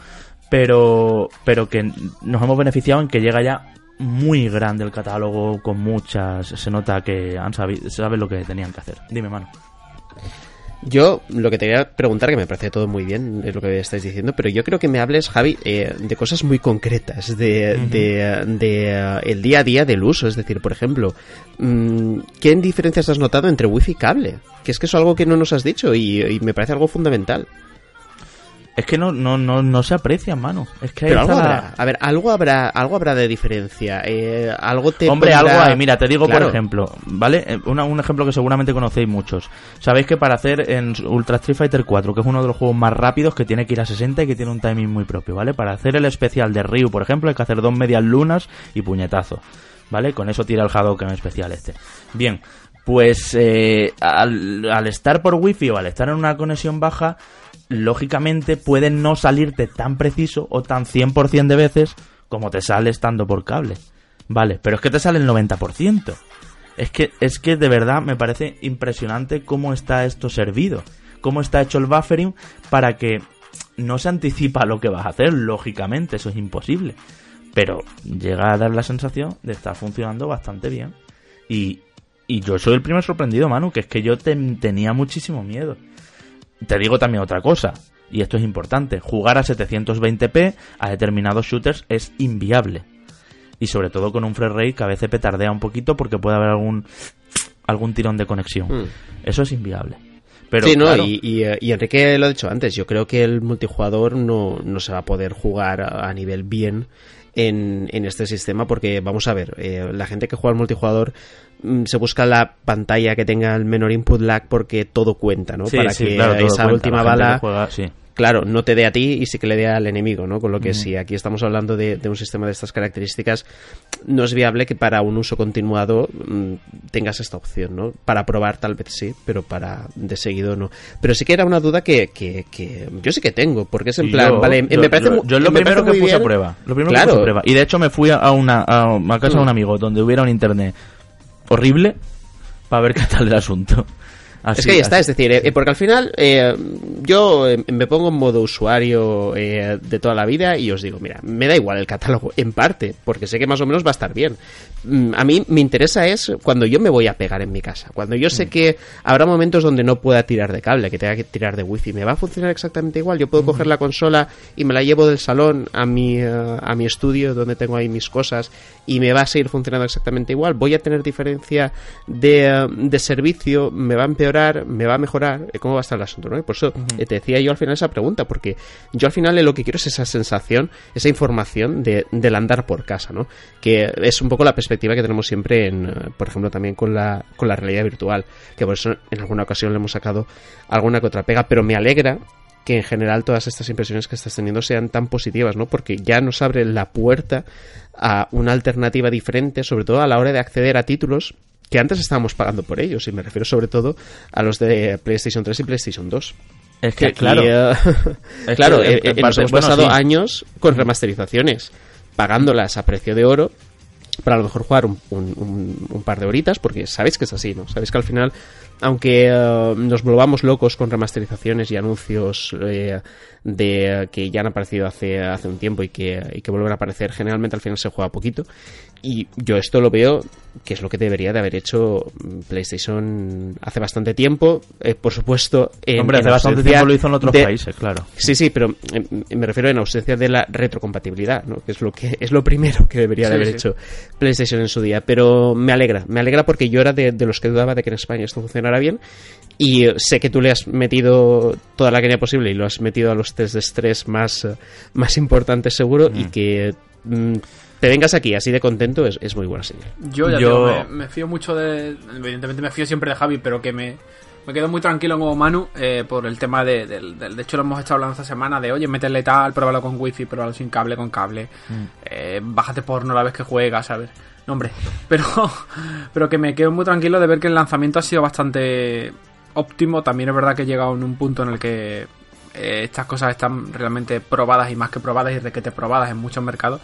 pero, pero que nos hemos beneficiado en que llega ya muy grande el catálogo con muchas se nota que han sabido saben lo que tenían que hacer dime mano Yo lo que te quería preguntar, que me parece todo muy bien, es lo que estáis diciendo, pero yo creo que me hables, Javi, eh, de cosas muy concretas, de, de, de, eh, el día a día del uso. Es decir, por ejemplo, mm, ¿qué diferencias has notado entre wifi y cable? Que es que eso es algo que no nos has dicho y, y me parece algo fundamental. Es que no no no, no se aprecia mano es que Pero algo habrá, a ver, algo habrá, algo habrá de diferencia. Eh, algo te Hombre, pondrá- algo hay. Mira, te digo Claro. por ejemplo, ¿vale? Eh, una- un ejemplo que seguramente conocéis muchos. Sabéis que para hacer en Ultra Street Fighter 4, que es uno de los juegos más rápidos, que tiene que ir a 60 y que tiene un timing muy propio, ¿vale? Para hacer el especial de Ryu, por ejemplo, hay que hacer dos medias lunas y puñetazo, ¿vale? Con eso tira el Hadouken especial este. Bien, pues eh, al, al estar por wifi o al estar en una conexión baja, lógicamente puede no salirte tan preciso o tan 100% de veces como te sale estando por cable. Vale, pero es que te sale el 90%. Es que, es que de verdad me parece impresionante cómo está esto servido. Cómo está hecho el buffering para que no se anticipa lo que vas a hacer, lógicamente, eso es imposible. Pero llega a dar la sensación de estar funcionando bastante bien. Y, y yo soy el primer sorprendido, Manu, que es que yo ten- tenía muchísimo miedo. Te digo también otra cosa, y esto es importante, jugar a 720p a determinados shooters es inviable. Y sobre todo con un frame rate que a veces petardea un poquito porque puede haber algún algún tirón de conexión. Mm. Eso es inviable. Pero sí, no, claro, y, y, eh, y Enrique lo ha dicho antes, yo creo que el multijugador no, no se va a poder jugar a, nivel bien en, en este sistema porque, vamos a ver, eh, la gente que juega al multijugador se busca la pantalla que tenga el menor input lag porque todo cuenta, ¿no? sí, Para sí, que claro, esa cuenta. última bala que juega, sí. claro, no te dé a ti y sí que le dé al enemigo, ¿no? Con lo que Mm. si aquí estamos hablando de, de un sistema de estas características, no es viable que para un uso continuado mm, tengas esta opción, ¿no? Para probar tal vez sí, pero para de seguido no. Pero sí que era una duda que, que, que yo sí que tengo, porque es en plan, yo- vale, yo- me parece yo, lo me primero parece que puse a bien. prueba. Lo primero Claro. que puse a prueba. Y de hecho me fui a una a, a casa de un Mm. amigo donde hubiera un internet horrible para ver qué tal el asunto. Así- es que ahí está, es decir, eh, porque al final eh, yo eh, me pongo en modo usuario eh, de toda la vida y os digo, mira, me da igual el catálogo, en parte, porque sé que más o menos va a estar bien. Mm, A mí me interesa es cuando yo me voy a pegar en mi casa, cuando yo Mm. sé que habrá momentos donde no pueda tirar de cable, que tenga que tirar de wifi, me va a funcionar exactamente igual. Yo Mm. puedo coger la consola y me la llevo del salón a mi, eh, a mi estudio donde tengo ahí mis cosas y me va a seguir funcionando exactamente igual. Voy a tener diferencia de, de servicio, me va a empeorar, me va a mejorar. Eh, ¿Cómo va a estar el asunto? ¿no? Y por eso eh, te decía yo al final esa pregunta, porque yo al final eh, lo que quiero es esa sensación, esa información de, del andar por casa, ¿no? Que es un poco la perspectiva que tenemos siempre en, por ejemplo, también con la, con la realidad virtual, que por eso en alguna ocasión le hemos sacado alguna que otra pega, pero me alegra que en general todas estas impresiones que estás teniendo sean tan positivas, ¿no? Porque ya nos abre la puerta a una alternativa diferente, sobre todo a la hora de acceder a títulos que antes estábamos pagando por ellos, y me refiero sobre todo a los de PlayStation 3 y PlayStation 2. Es que, Aquí, claro. Es claro, que, en- en nos parte- hemos bueno, pasado sí. años con remasterizaciones, pagándolas a precio de oro para a lo mejor jugar un, un- un- un par de horitas, porque sabéis que es así, ¿no? Sabéis que al final, aunque eh, nos volvamos locos con remasterizaciones y anuncios eh, de que ya han aparecido hace, hace un tiempo y que, y que vuelven a aparecer, generalmente al final se juega poquito. Y yo esto lo veo que es lo que debería de haber hecho PlayStation hace bastante tiempo. Eh, por supuesto, en, Hombre, hace en bastante tiempo lo hizo en otros de- países, claro. Sí, sí, pero eh, me refiero en ausencia de la retrocompatibilidad, ¿no? que es lo que es lo primero que debería de Sí, haber sí. hecho PlayStation en su día. Pero me alegra, me alegra porque yo era de, de los que dudaba de que en España esto funcionara bien. Y eh, sé que tú le has metido toda la caña posible y lo has metido a los test de estrés más, eh, más importantes seguro y que mm, te vengas aquí así de contento es, es muy buena señal. Yo ya Yo- digo, me, me fío mucho de. Evidentemente me fío siempre de Javi, pero que me, me quedo muy tranquilo como Manu eh, por el tema de, del- del- De hecho, lo hemos estado hablando esta semana de, oye, métele tal, pruébalo con wifi, pruébalo sin cable, con cable. eh, bájate porno la vez que juegas, ¿sabes? No, hombre. Pero, pero que me quedo muy tranquilo de ver que el lanzamiento ha sido bastante óptimo. También es verdad que he llegado en un punto en el que eh, estas cosas están realmente probadas y más que probadas y requete probadas en muchos mercados.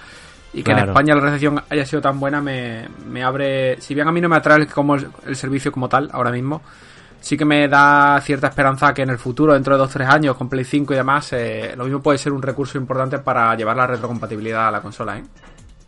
Y que en. España la recepción haya sido tan buena me, me abre... Si bien a mí no me atrae el, como el, el servicio como tal ahora mismo, sí que me da cierta esperanza que en el futuro, dentro de 2-3 años, con Play 5 y demás, eh, lo mismo puede ser un recurso importante para llevar la retrocompatibilidad a la consola, ¿eh?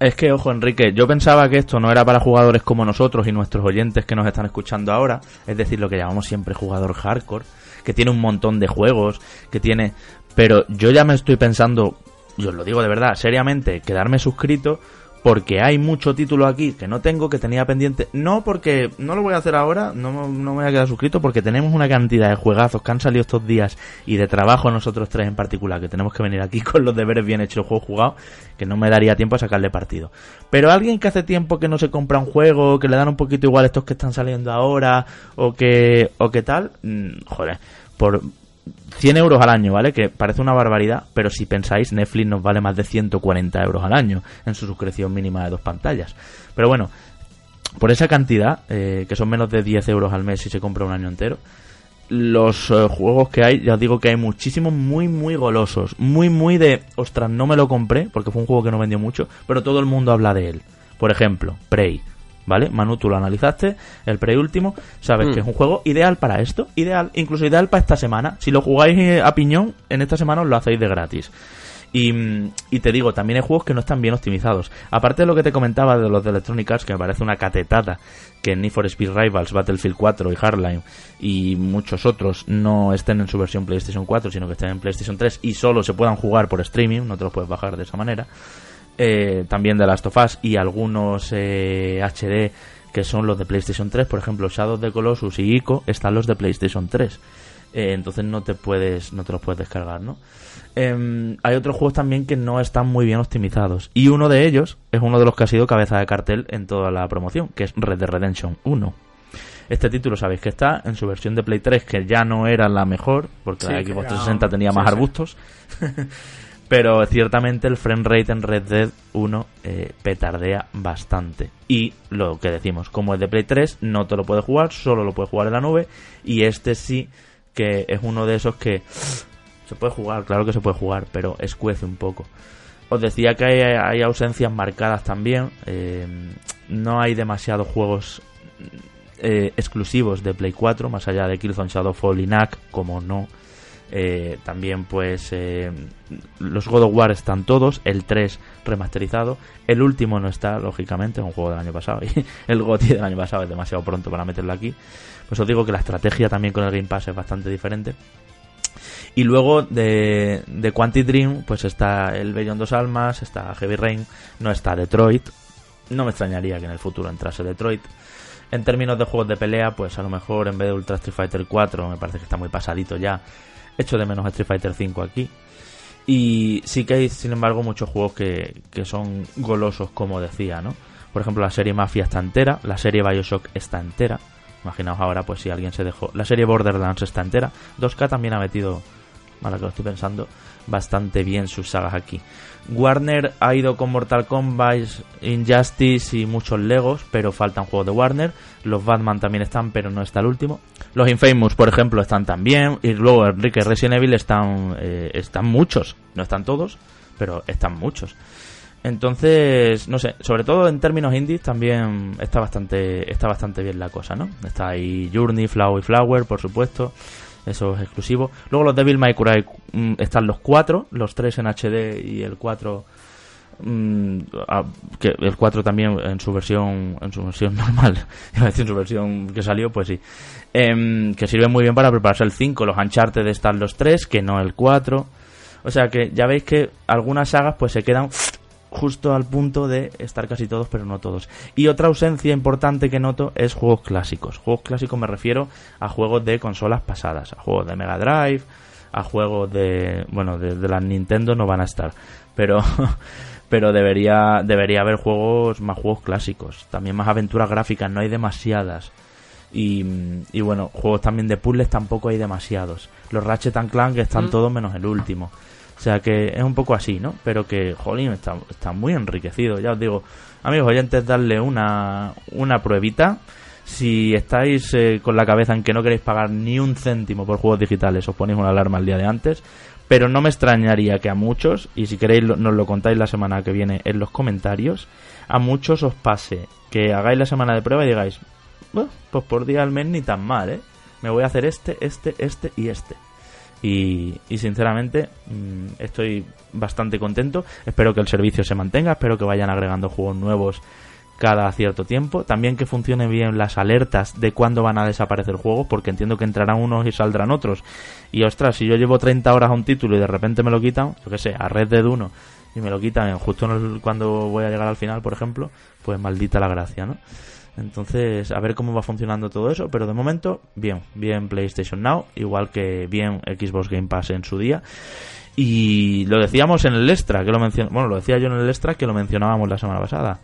Es que, ojo, Enrique, yo pensaba que esto no era para jugadores como nosotros y nuestros oyentes que nos están escuchando ahora, es decir, lo que llamamos siempre jugador hardcore, que tiene un montón de juegos, que tiene... Pero yo ya me estoy pensando, yo os lo digo de verdad, seriamente, quedarme suscrito porque hay mucho título aquí que no tengo, que tenía pendiente. No porque no lo voy a hacer ahora, no, no me voy a quedar suscrito porque tenemos una cantidad de juegazos que han salido estos días y de trabajo nosotros tres en particular, que tenemos que venir aquí con los deberes bien hechos, el juego jugado, que no me daría tiempo a sacarle partido. Pero alguien que hace tiempo que no se compra un juego, que le dan un poquito igual estos que están saliendo ahora, o que, o que tal, mm, joder, por 100 euros al año, ¿vale? Que parece una barbaridad, pero si pensáis, Netflix nos vale más de 140 euros al año en su suscripción mínima de dos pantallas. Pero bueno, por esa cantidad, eh, que son menos de 10 euros al mes si se compra un año entero, los eh, juegos que hay, ya os digo que hay muchísimos muy, muy golosos. Muy, muy de, ostras, no me lo compré porque fue un juego que no vendió mucho, pero todo el mundo habla de él. Por ejemplo, Prey. ¿Vale? Manu, tú lo analizaste, el Prey último, sabes Mm. que es un juego ideal para esto, ideal, incluso ideal para esta semana. Si lo jugáis eh, a piñón, en esta semana os lo hacéis de gratis. Y, mm, y te digo, también hay juegos que no están bien optimizados. Aparte de lo que te comentaba de los de Electronic Arts, que me parece una catetada, que Need for Speed Rivals, Battlefield 4 y Hardline y muchos otros no estén en su versión PlayStation 4, sino que estén en PlayStation 3 y solo se puedan jugar por streaming, no te los puedes bajar de esa manera. Eh, también de Last of Us y algunos eh, HD que son los de PlayStation 3, por ejemplo, Shadow of the Colossus y Ico están los de PlayStation 3. Eh, entonces no te puedes no te los puedes descargar, ¿no? Em, hay otros juegos también que no están muy bien optimizados y uno de ellos es uno de los que ha sido cabeza de cartel en toda la promoción, que es Red Dead Redemption 1. Este título sabéis que está en su versión de Play 3, que ya no era la mejor, porque Sí, la Xbox era- 360 tenía más sí, sí. Pero ciertamente el frame rate en Red Dead 1 eh, petardea bastante. Y lo que decimos, como es de Play 3, no te lo puedes jugar, solo lo puedes jugar en la nube. Y este sí que es uno de esos que se puede jugar, claro que se puede jugar, pero escuece un poco. Os decía que hay, ausencias marcadas también. eh, no hay demasiados juegos eh, exclusivos de Play 4, más allá de Killzone Shadowfall y Knack, como no. Eh, también pues eh, los God of War están todos, el 3 remasterizado, el último no está, lógicamente, es un juego del año pasado y el GOTY del año pasado es demasiado pronto para meterlo aquí. Pues os digo que la estrategia también con el Game Pass es bastante diferente. Y luego de, de Quantic Dream, pues está el Beyond Dos Almas, está Heavy Rain, no está Detroit. No me extrañaría que en el futuro entrase Detroit. En términos de juegos de pelea, pues a lo mejor en vez de Ultra Street Fighter 4, me parece que está muy pasadito ya. Echo de menos Street Fighter 5 aquí. Y sí que hay, sin embargo, muchos juegos que, que son golosos, como decía, ¿no? Por ejemplo, la serie Mafia está entera, la serie Bioshock está entera. Imaginaos ahora, pues si alguien se dejó. La serie Borderlands está entera. 2K también ha metido, ahora que lo estoy pensando, bastante bien sus sagas aquí. Warner ha ido con Mortal Kombat, Injustice y muchos Legos, pero faltan juegos de Warner. Los Batman también están, pero no está el último. Los Infamous, por ejemplo, están también. Y luego Enrique Resident Evil están, eh, están muchos. No están todos, pero están muchos. Entonces, no sé, sobre todo en términos indies también está bastante, está bastante bien la cosa, ¿no? Está ahí Journey, Flower y Flower, por supuesto. Eso es exclusivo. Luego los Devil May Cry mm, están los cuatro, los tres en HD y el 4 mm, ah, que el 4 también en su versión en su versión normal en su versión que salió pues sí Em, que sirve muy bien para prepararse el 5 los Uncharted están los 3 que no el 4 o sea que ya veis que algunas sagas pues se quedan justo al punto de estar casi todos, pero no todos. Y otra ausencia importante que noto es juegos clásicos. Juegos clásicos me refiero a juegos de consolas pasadas, a juegos de Mega Drive, a juegos de, bueno, de, de las Nintendo no van a estar, pero pero debería debería haber juegos más juegos clásicos, también más aventuras gráficas, no hay demasiadas. Y, y bueno, juegos también de puzzles tampoco hay demasiados. Los Ratchet and Clank están Mm. todos menos el último. O sea que es un poco así, ¿no? Pero que, jolín, está, muy enriquecido. Ya os digo, amigos oyentes, darle una, una pruebita. Si estáis eh, con la cabeza en que no queréis pagar ni un céntimo por juegos digitales, os ponéis una alarma el día de antes. Pero no me extrañaría que a muchos, y si queréis lo- nos lo contáis la semana que viene en los comentarios, a muchos os pase que hagáis la semana de prueba y digáis, "Bueno, pues por día al mes ni tan mal, ¿eh? Me voy a hacer este, este, este y este. Y, y sinceramente mm, estoy bastante contento. Espero que el servicio se mantenga, espero que vayan agregando juegos nuevos cada cierto tiempo. También que funcionen bien las alertas de cuándo van a desaparecer juegos, porque entiendo que entrarán unos y saldrán otros. Y ostras, si yo llevo 30 horas a un título y de repente me lo quitan, yo que sé, a Red Dead 1 y me lo quitan justo cuando voy a llegar al final, por ejemplo, pues maldita la gracia, ¿no? Entonces, a ver cómo va funcionando todo eso, pero de momento, bien, bien PlayStation Now, igual que bien Xbox Game Pass en su día. Y lo decíamos en el extra, que lo bueno, lo decía yo en el extra que lo mencionábamos la semana pasada.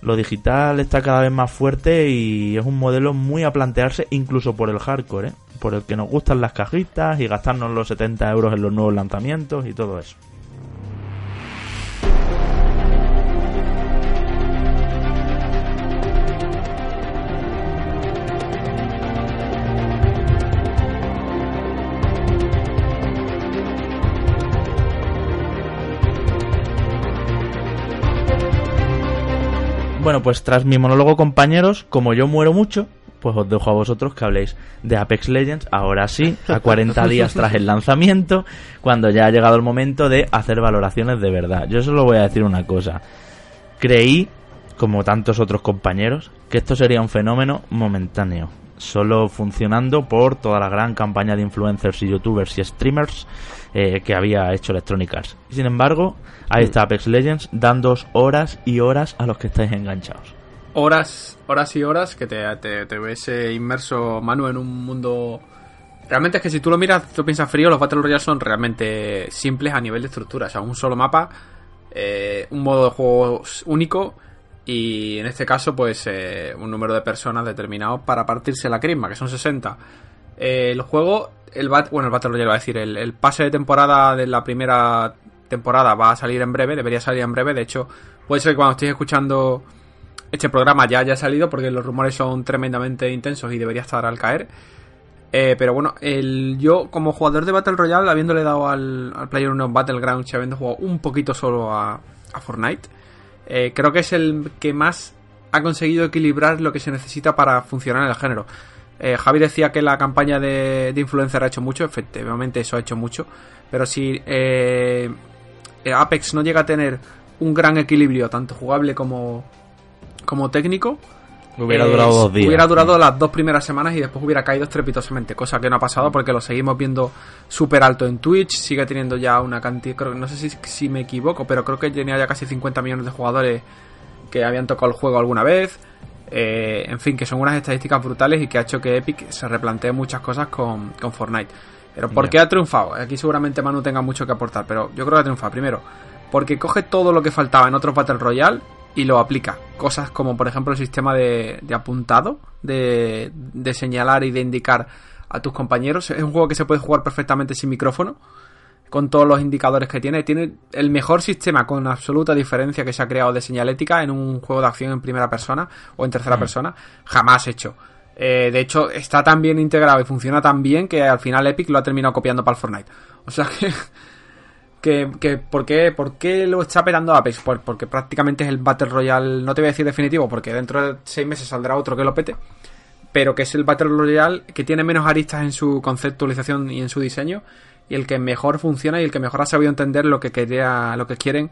Lo digital está cada vez más fuerte y es un modelo muy a plantearse incluso por el hardcore, ¿eh? por el que nos gustan las cajitas y gastarnos los 70 euros en los nuevos lanzamientos y todo eso. Bueno, pues tras mi monólogo, compañeros, como yo muero mucho, pues os dejo a vosotros que habléis de Apex Legends, ahora sí, a 40 días tras el lanzamiento, cuando ya ha llegado el momento de hacer valoraciones de verdad. Yo solo voy a decir una cosa. Creí, como tantos otros compañeros, que esto sería un fenómeno momentáneo, solo funcionando por toda la gran campaña de influencers y youtubers y streamers eh, que había hecho Electronic Arts. Sin embargo, ahí está Apex Legends dándoos horas y horas a los que estáis enganchados. Horas, horas y horas que te, te, te ves eh, inmerso, Manu, en un mundo... Realmente es que si tú lo miras, tú piensas frío, los Battle Royale son realmente simples a nivel de estructura. O sea, un solo mapa, eh, un modo de juego único y en este caso pues un número de personas determinado para partirse la crisma, que son 60. Eh, el juego, el bat, bueno, el Battle Royale va a decir, el, pase de temporada de la primera temporada va a salir en breve, debería salir en breve, de hecho puede ser que cuando estéis escuchando este programa ya haya salido porque los rumores son tremendamente intensos y debería estar al caer. Eh, pero bueno, el, yo como jugador de Battle Royale, habiéndole dado al, al Player 1 Battlegrounds y habiendo jugado un poquito solo a, a Fortnite, eh, creo que es el que más ha conseguido equilibrar lo que se necesita para funcionar en el género. Eh, Javi decía que la campaña de, influencer ha hecho mucho, efectivamente eso ha hecho mucho, pero si eh, Apex no llega a tener un gran equilibrio, tanto jugable como, como técnico, Hubiera durado dos días. Hubiera durado las dos primeras semanas y después hubiera caído estrepitosamente, cosa que no ha pasado porque lo seguimos viendo súper alto en Twitch, sigue teniendo ya una cantidad, creo, no sé si, si me equivoco, pero creo que tenía ya casi 50 millones de jugadores que habían tocado el juego alguna vez. Eh, en fin, que son unas estadísticas brutales y que ha hecho que Epic se replantee muchas cosas con, con Fortnite. Pero ¿por qué ha triunfado? Aquí seguramente Manu tenga mucho que aportar, pero yo creo que ha triunfado. Primero, porque coge todo lo que faltaba en otros Battle Royale y lo aplica. Cosas como, por ejemplo, el sistema de, apuntado, de, de, señalar y de indicar a tus compañeros. Es un juego que se puede jugar perfectamente sin micrófono, con todos los indicadores que tiene. Tiene el mejor sistema, con absoluta diferencia, que se ha creado de señalética en un juego de acción en primera persona o en tercera mm. persona, jamás hecho. Eh, de hecho, está tan bien integrado y funciona tan bien que al final Epic lo ha terminado copiando para el Fortnite. O sea que que, que ¿por, qué, ¿por, qué, lo está petando Apex? Pues porque prácticamente es el Battle Royale, no te voy a decir definitivo, porque dentro de seis meses saldrá otro que lo pete, pero que es el Battle Royale que tiene menos aristas en su conceptualización y en su diseño, y el que mejor funciona y el que mejor ha sabido entender lo que quería, lo que quieren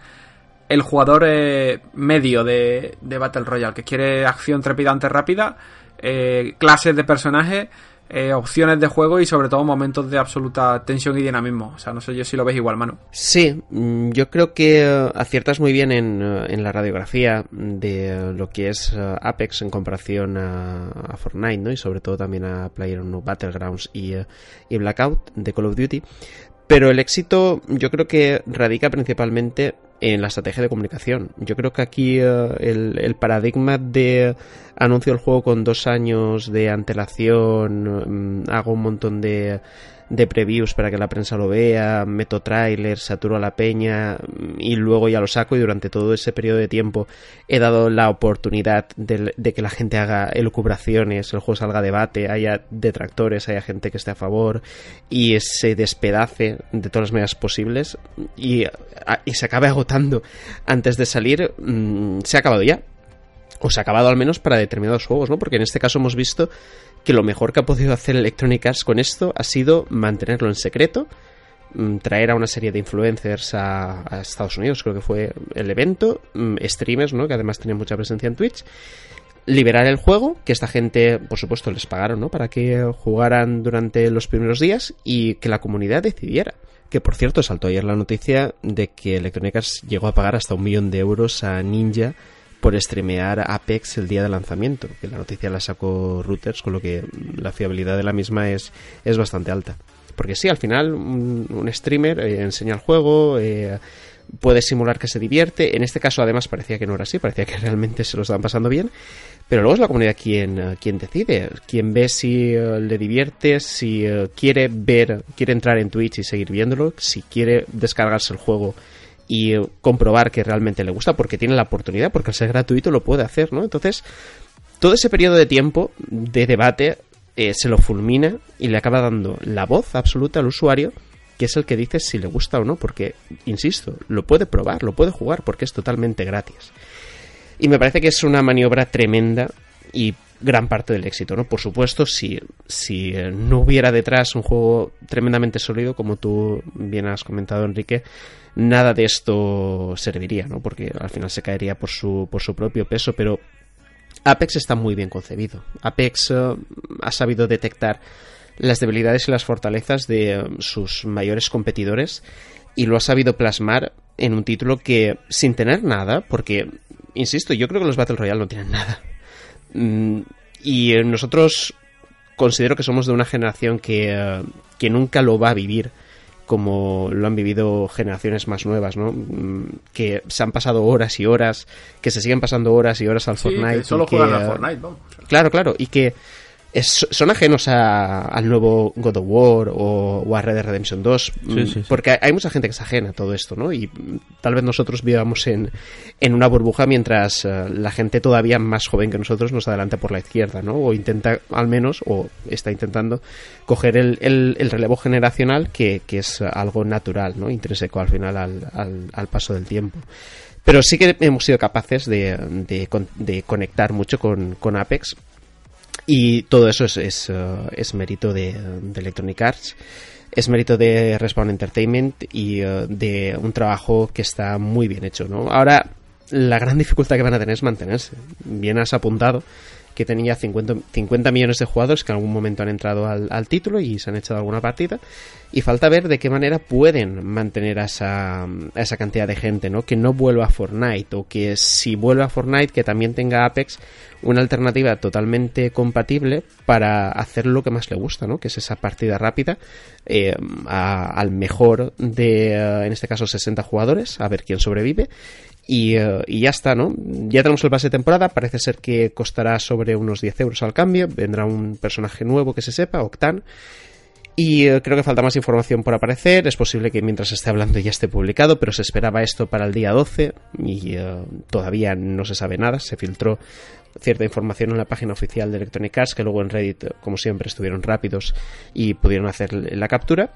el jugador eh, medio de, de, Battle Royale, que quiere acción trepidante rápida, eh, clases de personajes eh, opciones de juego y sobre todo momentos de absoluta tensión y dinamismo. O sea, no sé yo si lo ves igual, mano. Sí, mm, yo creo que eh, aciertas muy bien en, eh, en, la radiografía de lo que es Apex en comparación a, Fortnite, ¿no? Y sobre todo también a PlayerUnknown's Battlegrounds y, y Blackout de Call of Duty. Pero el éxito yo creo que radica principalmente en la estrategia de comunicación. Yo creo que aquí eh, el, paradigma de anuncio el juego con dos años de antelación, mm, hago un montón de de previews para que la prensa lo vea, meto trailers, saturo a la peña y luego ya lo saco y durante todo ese periodo de tiempo he dado la oportunidad de, que la gente haga elucubraciones, el juego salga a debate, haya detractores, haya gente que esté a favor y se despedace de todas las medidas posibles y, se acabe agotando antes de salir, mm, se ha acabado ya. O se ha acabado al menos para determinados juegos, ¿no? Porque en este caso hemos visto que lo mejor que ha podido hacer Electronic Arts con esto ha sido mantenerlo en secreto, mm, traer a una serie de influencers a, Estados Unidos, creo que fue el evento, mm, streamers, ¿no? que además tenían mucha presencia en Twitch, liberar el juego, que esta gente, por supuesto, les pagaron, ¿no? Para que jugaran durante los primeros días y que la comunidad decidiera. Que por cierto, saltó ayer la noticia de que Electronic Arts llegó a pagar hasta un millón de euros a Ninja por streamear Apex el día de lanzamiento, que la noticia la sacó Reuters, con lo que la fiabilidad de la misma es, es bastante alta. Porque sí, al final un, streamer eh, enseña el juego, eh, puede simular que se divierte. En este caso, además, parecía que no era así, parecía que realmente se lo estaban pasando bien. Pero luego es la comunidad quien, eh, quien decide, quien ve si le divierte, si quiere ver, quiere entrar en Twitch y seguir viéndolo, si quiere descargarse el juego y comprobar que realmente le gusta porque tiene la oportunidad, porque al ser gratuito lo puede hacer, ¿no? Entonces, todo ese periodo de tiempo de debate eh, se lo fulmina y le acaba dando la voz absoluta al usuario, que es el que dice si le gusta o no, porque, insisto, lo puede probar, lo puede jugar, porque es totalmente gratis. Y me parece que es una maniobra tremenda y gran parte del éxito, ¿no? Por supuesto, si, si eh, no hubiera detrás un juego tremendamente sólido, como tú bien has comentado, Enrique, nada de esto serviría, ¿no? Porque al final se caería por su, por su propio peso, pero Apex está muy bien concebido. Apex eh, ha sabido detectar las debilidades y las fortalezas de eh, sus mayores competidores y lo ha sabido plasmar en un título que, sin tener nada, porque, insisto, yo creo que los Battle Royale no tienen nada. Mm, y nosotros considero que somos de una generación que, eh, que nunca lo va a vivir como lo han vivido generaciones más nuevas, ¿no? Mm, Que se han pasado horas y horas, que se siguen pasando horas y horas al Sí, Fortnite. que solo y que, Fortnite, vamos. Claro, claro, y que es- son ajenos a- al nuevo God of War o, o a Red Dead Redemption 2, Sí, mm, sí, porque hay- mucha gente que es ajena a todo esto, ¿no? Y mm, tal vez nosotros vivamos en, en una burbuja mientras eh, la gente todavía más joven que nosotros nos adelanta por la izquierda, ¿no? O intenta, al menos, o está intentando coger el, el- el relevo generacional que, que es algo natural, ¿no? Intrínseco al final al, al- al paso del tiempo. Pero sí que hemos sido capaces de, de de conectar mucho con, con Apex y todo eso es, es, eh, es mérito de, de Electronic Arts, es mérito de Respawn Entertainment y eh, de un trabajo que está muy bien hecho. ¿no? Ahora, la gran dificultad que van a tener es mantenerse. Bien has apuntado que tenía 50, 50 millones de jugadores que en algún momento han entrado al, título y se han echado alguna partida. Y falta ver de qué manera pueden mantener a esa, esa cantidad de gente, ¿no? Que no vuelva a Fortnite o que si vuelve a Fortnite que también tenga Apex una alternativa totalmente compatible para hacer lo que más le gusta, ¿no? Que es esa partida rápida eh, a- al mejor de, eh, en este caso, 60 jugadores, a ver quién sobrevive. Y, eh, y ya está, ¿no? Ya tenemos el pase de temporada, parece ser que costará sobre unos 10 euros al cambio, vendrá un personaje nuevo que se sepa, Octan, y eh, creo que falta más información por aparecer. Es posible que mientras esté hablando ya esté publicado, pero se esperaba esto para el día 12 y eh, todavía no se sabe nada. Se filtró cierta información en la página oficial de Electronic Arts que luego en Reddit, como siempre, estuvieron rápidos y pudieron hacer la captura.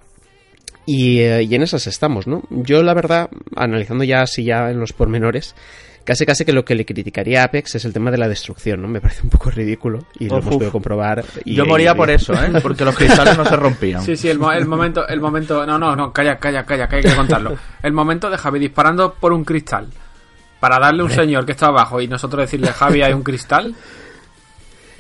Y, eh, y en esas estamos, ¿no? Yo, la verdad, analizando ya así ya en los pormenores, casi casi que lo que le criticaría a Apex es el tema de la destrucción, ¿no? Me parece un poco ridículo y lo Uf, hemos podido comprobar. y- Yo moría y- por eso, ¿eh? Porque los cristales no se rompían. Sí, sí, el, mo- el momento, el momento, no, no, no, calla, calla, calla, que hay que contarlo. El momento de Javi disparando por un cristal para darle a un señor que está abajo y nosotros decirle, Javi, hay un cristal.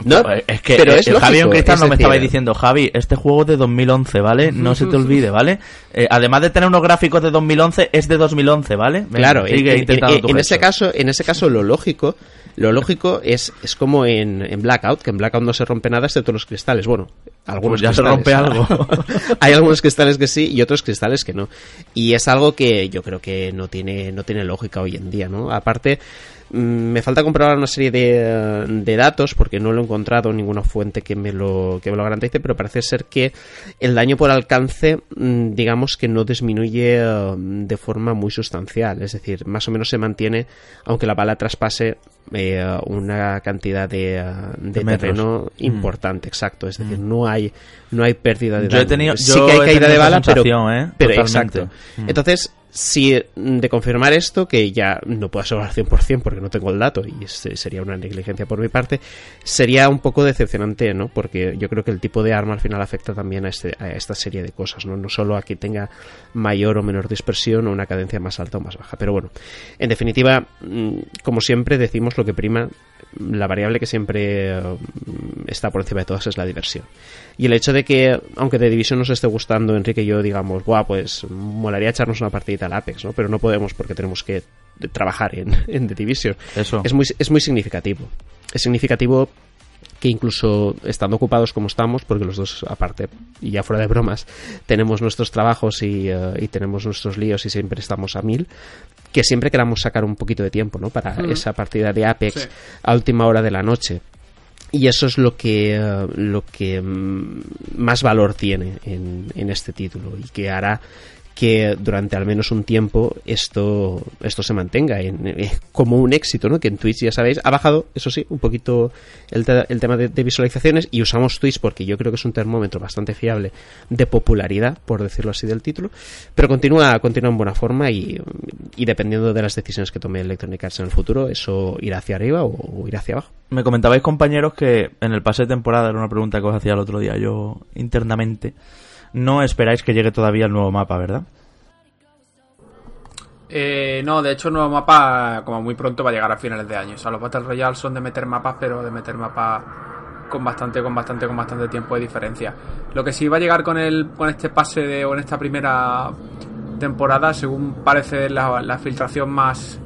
No, es que pero Javi en Cristal no me estabais diciendo, Javi, este juego es de 2011, ¿vale? No se te olvide, ¿vale? Eh, además de tener unos gráficos de 2011, es de 2011, ¿vale? Claro, sigue en- intentando en- en ese caso, en ese caso lo lógico, lo lógico es, es como en, en Blackout, que en Blackout no se rompe nada excepto los cristales. Bueno, algunos Pues ya se rompe algo. Hay algunos cristales que sí y otros cristales que no. Y es algo que yo creo que no tiene, no tiene lógica hoy en día, ¿no? Aparte, mm, me falta comprobar una serie de, de datos porque no lo he encontrado en ninguna fuente que me lo que me lo garantice pero parece ser que el daño por alcance mm, digamos que no disminuye eh, de forma muy sustancial es decir más o menos se mantiene aunque la bala traspase eh, una cantidad de, eh, de terreno importante exacto. Es decir no hay no hay pérdida de Yo he tenido- sí yo que hay caída de bala pero, ¿eh? pero exacto. Mm. entonces si mm, de confirmar esto, que ya no puedo asegurar 100% porque no tengo el dato y es- sería una negligencia por mi parte, sería un poco decepcionante, ¿no? Porque yo creo que el tipo de arma al final afecta también a, este, a esta serie de cosas, ¿no? No solo a que tenga mayor o menor dispersión o una cadencia más alta o más baja. Pero bueno, en definitiva, mm, como siempre decimos, lo que prima, la variable que siempre eh, está por encima de todas es la diversión. Y el hecho de que, aunque de Division nos esté gustando, Enrique y yo digamos, guau, pues molaría echarnos una partidita al Apex, ¿no? Pero no podemos porque tenemos que trabajar en, en The Division. Eso. Es muy, es muy significativo. Es significativo que incluso estando ocupados como estamos, porque los dos, aparte, y ya fuera de bromas, tenemos nuestros trabajos y, eh, y tenemos nuestros líos y siempre estamos a mil, que siempre queramos sacar un poquito de tiempo, ¿no? Para Mm. esa partida de Apex Sí. a última hora de la noche. Y eso es lo que, eh, lo que mm, más valor tiene en, en este título y que hará que durante al menos un tiempo esto, esto se mantenga en, eh, como un éxito, ¿no? Que en Twitch, ya sabéis, ha bajado, eso sí, un poquito el, el tema de, visualizaciones y usamos Twitch porque yo creo que es un termómetro bastante fiable de popularidad, por decirlo así, del título, pero continúa, continúa en buena forma y, y dependiendo de las decisiones que tome Electronic Arts en el futuro, eso irá hacia arriba o, o irá hacia abajo. Me comentabais, compañeros, que en el pase de temporada, era una pregunta que os hacía el otro día yo internamente, no esperáis que llegue todavía el nuevo mapa, ¿verdad? Eh, no, de hecho el nuevo mapa como muy pronto va a llegar a finales de año. O sea, los Battle Royale son de meter mapas, pero de meter mapas con bastante, con bastante, con bastante tiempo de diferencia. Lo que sí va a llegar con el, con este pase de, o en esta primera temporada, según parece la, la filtración más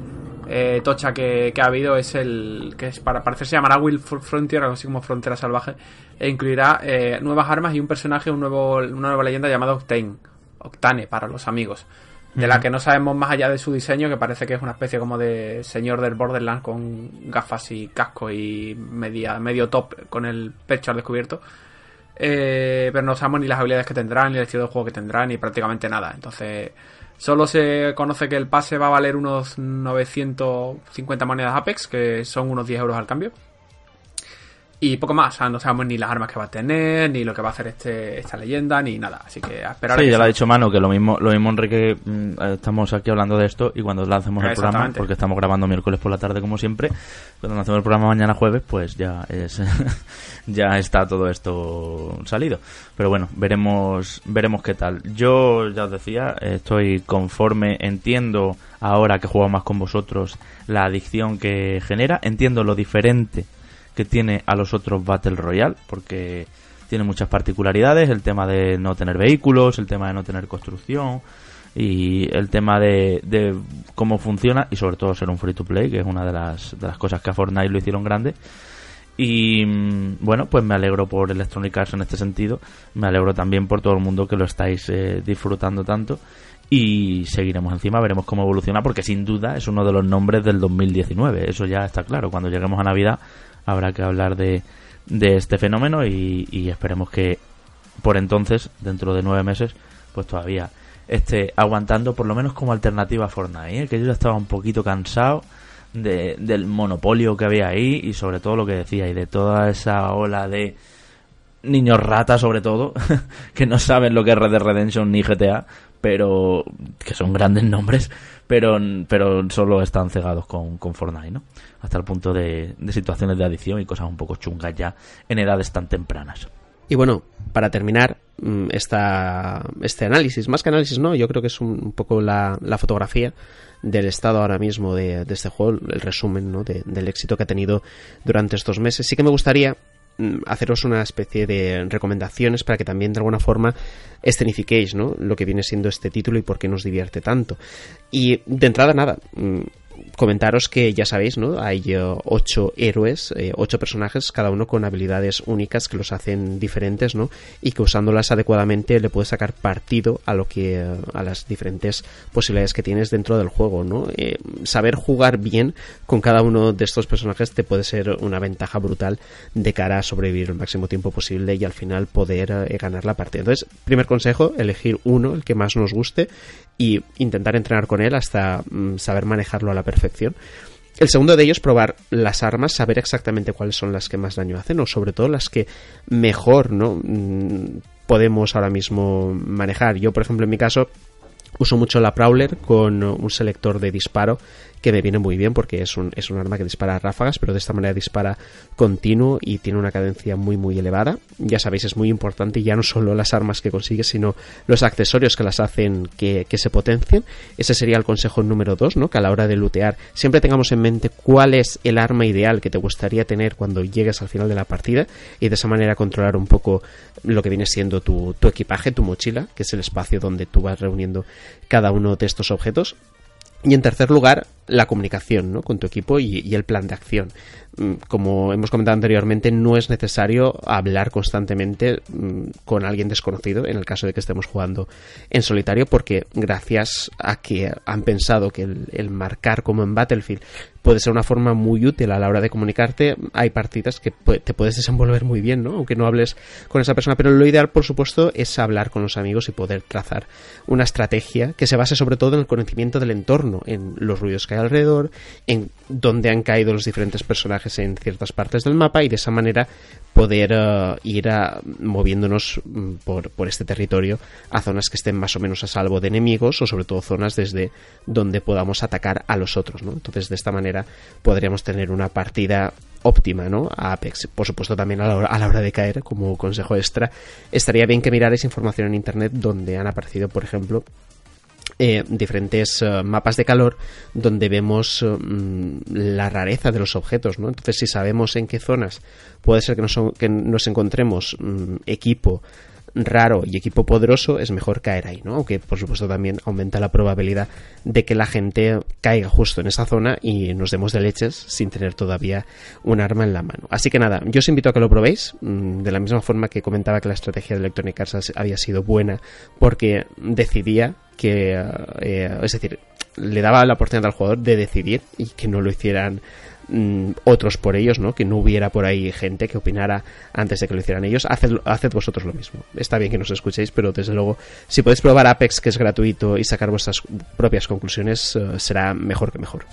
eh, tocha que, que ha habido, es el que es para parece se llamará Will Frontier, algo así como Frontera Salvaje, e incluirá eh, nuevas armas y un personaje, un nuevo, una nueva leyenda llamada Octane. Octane para los amigos. De la que no sabemos más allá de su diseño, que parece que es una especie como de señor del Borderlands con gafas y casco y media, medio top con el pecho al descubierto. Eh, pero no sabemos ni las habilidades que tendrán, ni el estilo de juego que tendrán, ni prácticamente nada. Entonces, solo se conoce que el pase va a valer unos 950 monedas Apex, que son unos 10 euros al cambio. Y poco más, o sea, no sabemos ni las armas que va a tener, ni lo que va a hacer este, esta leyenda, ni nada. Así que a esperar. Sí, a ya lo ha dicho Manu, que lo mismo, lo mismo Enrique, mm, eh, estamos aquí hablando de esto y cuando lancemos el programa, porque estamos grabando miércoles por la tarde como siempre, cuando lancemos el programa mañana jueves, pues ya es ya está todo esto salido. Pero bueno, veremos veremos qué tal. Yo ya os decía, estoy conforme, entiendo ahora que juego más con vosotros la adicción que genera, entiendo lo diferente que tiene a los otros Battle Royale, porque tiene muchas particularidades, el tema de no tener vehículos, el tema de no tener construcción y el tema de, de cómo funciona y sobre todo ser un free to play, que es una de las, de las cosas que a Fortnite lo hicieron grande. Y mm, bueno, pues me alegro por Electronic Arts en este sentido, me alegro también por todo el mundo que lo estáis eh, disfrutando tanto. Y seguiremos encima, veremos cómo evoluciona porque sin duda es uno de los nombres del 2019, eso ya está claro, cuando lleguemos a Navidad habrá que hablar de, de este fenómeno y, esperemos que por entonces, dentro de nueve meses, pues todavía esté aguantando por lo menos como alternativa a Fortnite, ¿eh? que yo ya estaba un poquito cansado de, del monopolio que había ahí y sobre todo lo que decía y de toda esa ola de niños rata sobre todo que no saben lo que es Red Dead Redemption ni GTA pero que son grandes nombres pero pero solo están cegados con, con Fortnite ¿no? Hasta el punto de, de situaciones de adicción y cosas un poco chungas ya en edades tan tempranas Y bueno, para terminar mm, esta, este análisis, más que análisis, ¿no? Yo creo que es un, poco la, la fotografía del estado ahora mismo de, de este juego, el resumen ¿no? de- del éxito que ha tenido durante estos meses. Sí que me gustaría mm, haceros una especie de recomendaciones para que también de alguna forma escenifiquéis ¿no? lo que viene siendo este título y por qué nos divierte tanto. Y de entrada nada, mm, comentaros que ya sabéis, ¿no? Hay eh, ocho héroes, eh, ocho personajes, cada uno con habilidades únicas que los hacen diferentes, ¿no? Y que usándolas adecuadamente le puedes sacar partido a lo que a las diferentes posibilidades que tienes dentro del juego, ¿no? Eh, saber jugar bien con cada uno de estos personajes te puede ser una ventaja brutal de cara a sobrevivir el máximo tiempo posible y al final poder ganar la partida. Entonces, primer consejo, elegir uno, el que más nos guste y intentar entrenar con él hasta mm, saber manejarlo a la perfección. El segundo de ellos, probar las armas, saber exactamente cuáles son las que más daño hacen o sobre todo las que mejor no Mm, podemos ahora mismo manejar. Yo, por ejemplo, en mi caso, uso mucho la Prowler con un selector de disparo que me viene muy bien porque es un, es un arma que dispara a ráfagas, pero de esta manera dispara continuo y tiene una cadencia muy muy elevada. Ya sabéis, es muy importante ya no solo las armas que consigues, sino los accesorios que las hacen que, que se potencien. Ese sería el consejo número dos, ¿no? Que a la hora de lootear siempre tengamos en mente cuál es el arma ideal que te gustaría tener cuando llegues al final de la partida y de esa manera controlar un poco lo que viene siendo tu, tu equipaje, tu mochila, que es el espacio donde tú vas reuniendo cada uno de estos objetos. Y en tercer lugar, la comunicación ¿no? con tu equipo y, el plan de acción. Mm, Como hemos comentado anteriormente, no es necesario hablar constantemente mm, con alguien desconocido en el caso de que estemos jugando en solitario, porque gracias a que han pensado que el marcar como en Battlefield puede ser una forma muy útil a la hora de comunicarte, hay partidas que te puedes desenvolver muy bien, ¿no? Aunque no hables con esa persona, pero lo ideal, por supuesto, es hablar con los amigos y poder trazar una estrategia que se base sobre todo en el conocimiento del entorno, en los ruidos que hay alrededor, en dónde han caído los diferentes personajes en ciertas partes del mapa y de esa manera poder uh, ir a, moviéndonos mm, por, por este territorio a zonas que estén más o menos a salvo de enemigos o sobre todo zonas desde donde podamos atacar a los otros, ¿no? Entonces de esta manera podríamos tener una partida óptima, ¿no? A Apex. Por supuesto, también a la, hora, de caer, como consejo extra, estaría bien que mirarais información en internet donde han aparecido, por ejemplo, eh, diferentes uh, mapas de calor donde vemos uh, la rareza de los objetos, ¿no? Entonces, si sabemos en qué zonas puede ser que nos, encontremos um, equipo raro y equipo poderoso, es mejor caer ahí, ¿no? Aunque por supuesto también aumenta la probabilidad de que la gente caiga justo en esa zona y nos demos de leches sin tener todavía un arma en la mano. Así que nada, yo os invito a que lo probéis, mm, de la misma forma que comentaba que la estrategia de Electronic Arts había sido buena porque decidía que, eh, es decir, le daba la oportunidad al jugador de decidir y que no lo hicieran mm, otros por ellos, ¿no? Que no hubiera por ahí gente que opinara antes de que lo hicieran ellos. Haced, vosotros lo mismo. Está bien que nos escuchéis, pero desde luego, si podéis probar Apex, que es gratuito, y sacar vuestras propias conclusiones, eh, será mejor que mejor.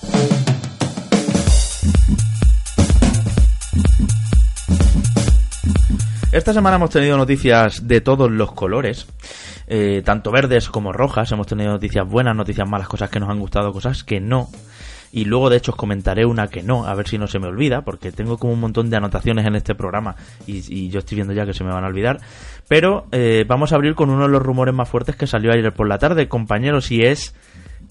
Esta semana hemos tenido noticias de todos los colores, eh, tanto verdes como rojas. Hemos tenido noticias buenas, noticias malas, cosas que nos han gustado, cosas que no. Y luego, de hecho, os comentaré una que no, a ver si no se me olvida, porque tengo como un montón de anotaciones en este programa y, yo estoy viendo ya que se me van a olvidar. Pero eh, vamos a abrir con uno de los rumores más fuertes que salió ayer por la tarde, compañeros, y es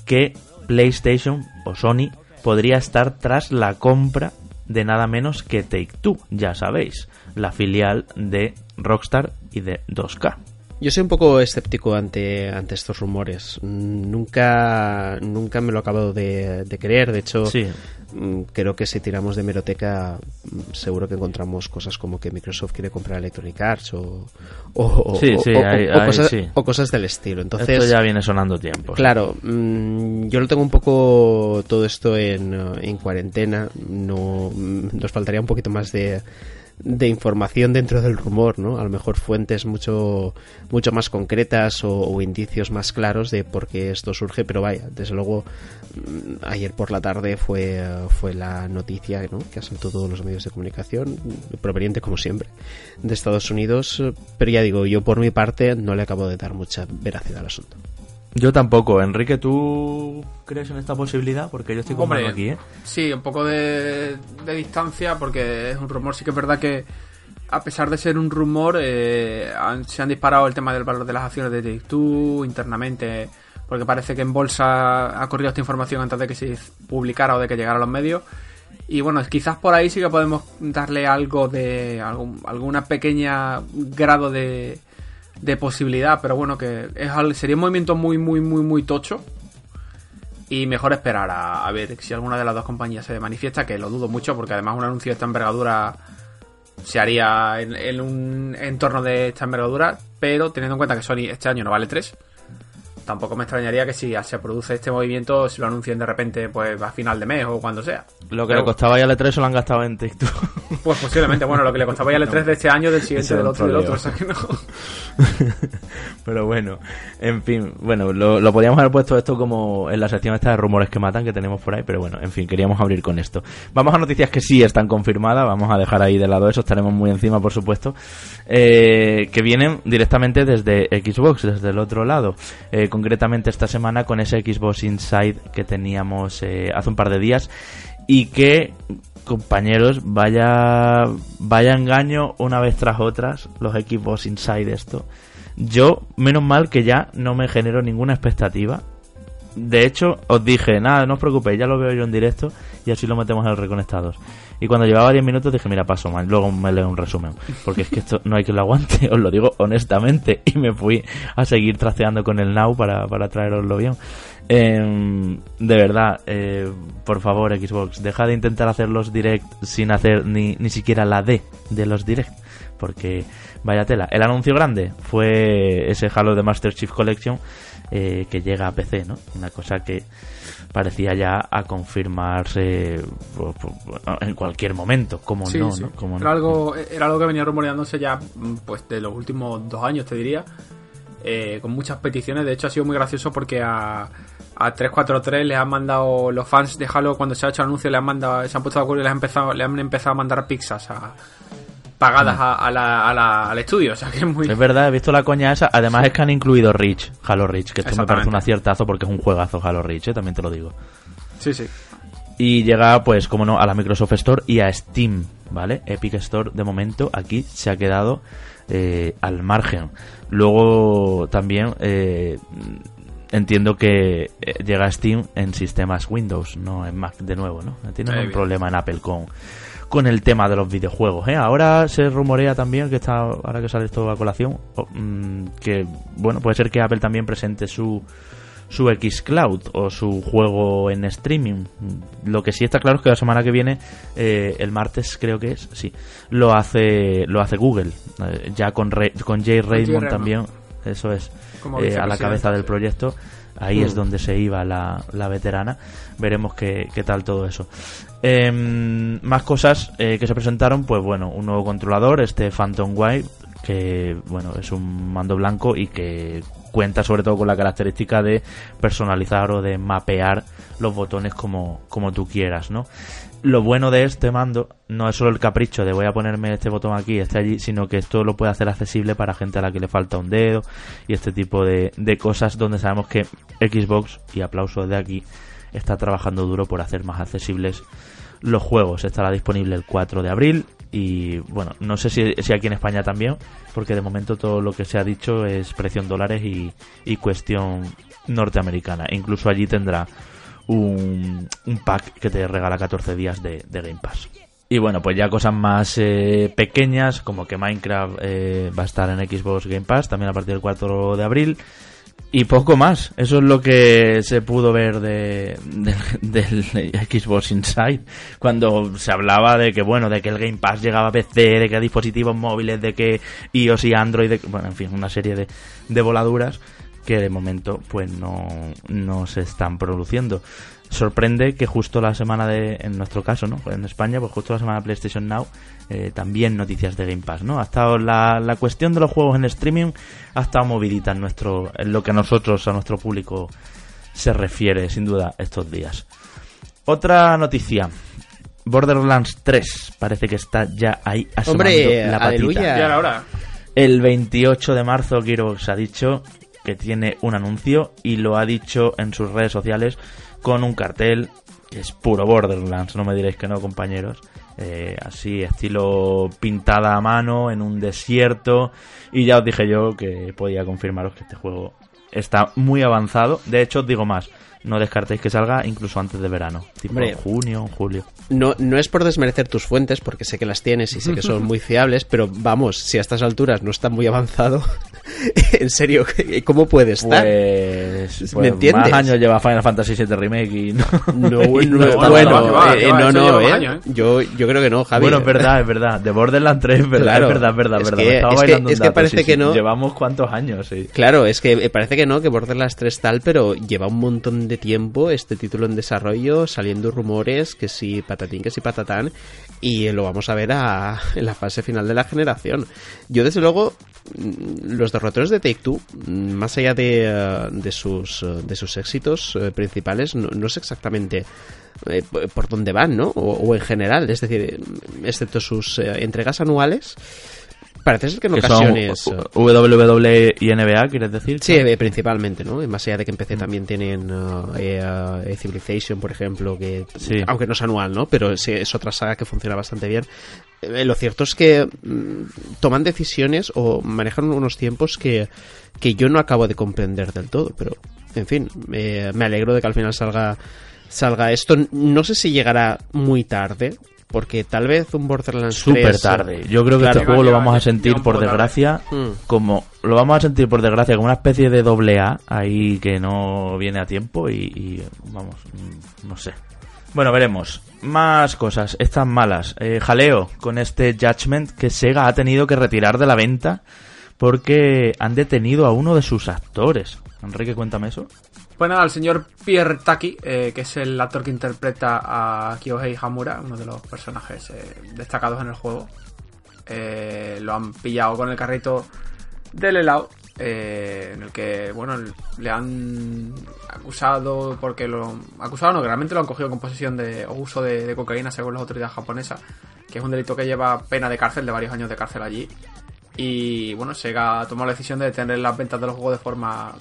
que PlayStation o Sony podría estar tras la compra de nada menos que Take Two, ya sabéis, la filial de Rockstar y de 2K. Yo soy un poco escéptico ante, ante estos rumores. Nunca, nunca me lo he acabado de, creer. De hecho, mm, creo que si tiramos de meroteca, mm, seguro que encontramos cosas como que Microsoft quiere comprar Electronic Arts o, o, cosas, del estilo. Entonces, esto ya viene sonando tiempo. Claro, mm, yo lo tengo un poco todo esto en, en cuarentena. No, nos faltaría un poquito más de de información dentro del rumor, ¿no? A lo mejor fuentes mucho, mucho más concretas o, indicios más claros de por qué esto surge, pero vaya, desde luego mm, ayer por la tarde fue, fue la noticia ¿no? que saltado todos los medios de comunicación, proveniente como siempre de Estados Unidos, pero ya digo, yo por mi parte no le acabo de dar mucha veracidad al asunto. Yo tampoco. Enrique, ¿tú crees en esta posibilidad? Porque yo estoy como aquí, ¿eh? Sí, un poco de, distancia, porque es un rumor. Sí que es verdad que, a pesar de ser un rumor, eh, se han disparado el tema del valor de las acciones de take internamente, porque parece que en bolsa ha corrido esta información antes de que se publicara o de que llegara a los medios. Y bueno, quizás por ahí sí que podemos darle algo de. Algún, alguna pequeña grado de de posibilidad, pero bueno, que es, sería un movimiento muy, muy, muy, muy tocho. Y mejor esperar a, ver si alguna de las dos compañías se manifiesta, que lo dudo mucho, porque además un anuncio de esta envergadura se haría en, en un entorno de esta envergadura, pero teniendo en cuenta que Sony este año no vale 3 tampoco me extrañaría que si se produce este movimiento, se lo anuncien de repente pues a final de mes o cuando sea. Lo que le costaba ya al E3 se lo han gastado en TikTok. Pues posiblemente, bueno, lo que le costaba ya al E3 de este año, del siguiente, del otro del otro, o sea que no. Pero bueno, en fin, bueno, lo, lo, podíamos haber puesto esto como en la sección esta de rumores que matan que tenemos por ahí, pero bueno, en fin, queríamos abrir con esto. Vamos a noticias que sí están confirmadas, vamos a dejar ahí de lado eso, estaremos muy encima, por supuesto, eh, que vienen directamente desde Xbox, desde el otro lado. Eh, concretamente esta semana con ese Xbox Inside que teníamos eh, hace un par de días. Y que compañeros vaya vaya engaño una vez tras otras los Xbox Inside esto. Yo menos mal que ya no me genero ninguna expectativa. De hecho os dije nada no os preocupéis ya lo veo yo en directo y así lo metemos en el reconectados y cuando llevaba 10 minutos dije, mira, paso mal. Luego me leo un resumen. Porque es que esto no hay que lo aguante, os lo digo honestamente. Y me fui a seguir trasteando con el Now para, para traeroslo bien. Em, de verdad, eh, por favor, Xbox, deja de intentar hacer los direct sin hacer ni, ni siquiera la D de los direct. Porque, vaya tela. El anuncio grande fue ese Halo de Master Chief Collection eh, que llega a PC, ¿no? Una cosa que parecía ya a confirmarse en cualquier momento, como no, ¿no? era, Algo, era algo que venía rumoreándose ya mm, pues de los últimos dos años, te diría, eh, con muchas peticiones. De hecho, ha sido muy gracioso porque a, a 343 le han mandado los fans de Halo cuando se ha hecho el anuncio, le han mandado, se han puesto de acuerdo y les han empezado, le han empezado a mandar pizzas a pagadas mm. a, la, al estudio. O sea que es muy. Es verdad, he visto la coña esa. Además es que han incluido Rich, Halo Reach, que esto me parece un aciertazo porque es un juegazo Halo Reach, ¿eh? también te lo digo. Sí, sí. Y llega, pues, como no, a la Microsoft Store y a Steam, ¿vale? Epic Store, de momento, aquí se ha quedado eh, al margen. Luego también eh, entiendo que llega a Steam en sistemas Windows, no en Mac de nuevo, ¿no? Tienen un problema en Apple con con el tema de los videojuegos. ¿eh? Ahora se rumorea también que está, ahora que sale esto a colación, mm, que bueno, puede ser que Apple también presente su su Xcloud o su juego en streaming. Lo que sí está claro es que la semana que viene, eh, el martes creo que es, sí, lo hace lo hace Google, eh, ya con con Jay Raymond también, eso es, eh, a la cabeza del proyecto. Ahí es mm. donde se iba la, la veterana. Veremos qué, qué tal todo eso. Em, más cosas que se presentaron, pues bueno, un nuevo controlador, este Phantom White, que bueno, es un mando blanco y que cuenta sobre todo con la característica de personalizar o de mapear los botones como, como tú quieras, ¿no? Lo bueno de este mando no es solo el capricho de voy a ponerme este botón aquí, este allí, sino que esto lo puede hacer accesible para gente a la que le falta un dedo y este tipo de, cosas donde sabemos que Xbox, y aplauso de aquí, está trabajando duro por hacer más accesibles los juegos. Estará disponible el 4 de abril y bueno, no sé si, si, aquí en España también, porque de momento todo lo que se ha dicho es precio en dólares y, y cuestión norteamericana. Incluso allí tendrá un, pack que te regala 14 días de, Game Pass. Y bueno, pues ya cosas más eh, pequeñas, como que Minecraft eh, va a estar en Xbox Game Pass también a partir del 4 de abril. Y poco más. Eso es lo que se pudo ver de, del Xbox Inside. Cuando se hablaba de que, bueno, de que el Game Pass llegaba a PC, de que a dispositivos móviles, de que iOS y Android, bueno, en fin, una serie de voladuras que de momento pues no, no se están produciendo sorprende que justo la semana de, en nuestro caso, ¿no? En España, pues justo la semana de PlayStation Now, eh, también noticias de Game Pass, ¿no? Ha estado la, la cuestión de los juegos en streaming, ha estado movidita en nuestro, en lo que a nosotros, a nuestro público se refiere, sin duda, estos días. Otra noticia. Borderlands 3 parece que está ya ahí asomando Hombre, la patita. Ya ahora. El 28 de marzo Gearbox ha dicho que tiene un anuncio y lo ha dicho en sus redes sociales con un cartel que es puro Borderlands, no me diréis que no, compañeros. Eh, así, estilo pintada a mano en un desierto. Y ya os dije yo que podía confirmaros que este juego está muy avanzado. De hecho, os digo más, no descartéis que salga incluso antes de verano, tipo Hombre, junio, julio. No, no es por desmerecer tus fuentes, porque sé que las tienes y sé que son muy fiables, pero vamos, si a estas alturas no está muy avanzado, en serio, ¿cómo puede estar? Pues, ¿Me pues entiendes? más años lleva Final Fantasy VII Remake y no... No, no, está bueno, eh, no, no, eh. años, ¿eh? Yo, yo creo que no, Javi. Bueno, es verdad, es verdad. De Borderlands 3 es verdad, Claro. es verdad, es verdad, es verdad. que- Me estaba es que- es que dato, parece sí, que sí. no. Llevamos cuántos años, sí. Claro, es que eh, parece que no, que Borderlands 3 tal, pero lleva un montón de tiempo este título en desarrollo, saliendo rumores que si patatín, que si patatán, y lo vamos a ver a- en la fase final de la generación. Yo, desde luego, mm, los derroteros de Take-Two, mm, más allá de, eh, de sus, eh, de sus éxitos eh, principales, no, no sé exactamente por dónde van, ¿no? O, en general, es decir, excepto sus entregas anuales, parece ser que en Que ocasiones... eh, WWE y NBA, ¿quieres decir? Sí, eh, principalmente, ¿no? Más allá de que en PC también tienen uh, eh, Civilization, por ejemplo, que Sí. aunque no es anual, ¿no? Pero sí, es otra saga que funciona bastante bien. Eh, lo cierto es que mm, toman decisiones o manejan unos tiempos que, que yo no acabo de comprender del todo, pero en fin, eh, me alegro de que al final salga salga esto. No sé si llegará muy tarde, porque tal vez un Borderlands Súper 3, tarde. Yo creo que Claro. este juego lo vamos a sentir por desgracia Mm. como lo vamos a sentir por desgracia como una especie de doble A ahí que no viene a tiempo y, y, vamos, mm, no sé. Bueno, veremos. Más cosas, estas malas. Eh, jaleo con este Judgment que Sega ha tenido que retirar de la venta porque han detenido a uno de sus actores. Enrique, cuéntame eso. Pues nada, el señor Pierre Taki, eh, que es el actor que interpreta a Kyohei Hamura, uno de los personajes eh, destacados en el juego, eh, lo han pillado con el carrito del helado, eh, en el que, bueno, le han acusado porque lo... Acusado no, que realmente lo han cogido con posesión de o uso de, cocaína según las autoridades japonesas, que es un delito que lleva pena de cárcel, de varios años de cárcel allí. Y bueno, Sega ha tomado la decisión de detener las ventas de los juegos de forma,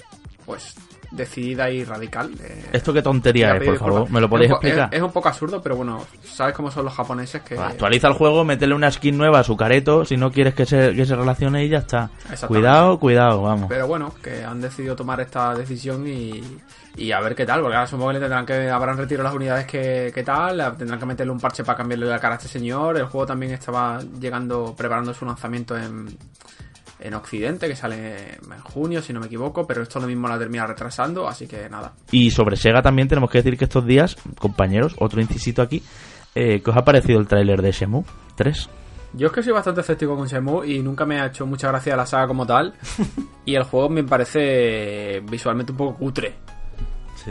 pues, decidida y radical. eh, ¿Esto qué tontería es, por favor? ¿Me lo podéis Es explicar? Es, es un poco absurdo, pero bueno, sabes cómo son los japoneses que... Actualiza el juego, métele una skin nueva a su careto si no quieres que se, que se relacione y ya está. Cuidado, cuidado, vamos. Pero bueno, que han decidido tomar esta decisión y, y a ver qué tal, porque ahora supongo que le tendrán que habrán retirado las unidades que, que tal, tendrán que meterle un parche para cambiarle la cara a este señor. El juego también estaba llegando, preparando su lanzamiento en, en Occidente, que sale en junio, si no me equivoco, pero esto lo mismo la termina retrasando, así que nada. Y sobre Sega también tenemos que decir que estos días, compañeros, otro incisito aquí, eh, ¿qué os ha parecido el tráiler de Shenmue 3? Yo es que soy bastante escéptico con Shenmue y nunca me ha hecho mucha gracia la saga como tal. y el juego me parece visualmente un poco cutre.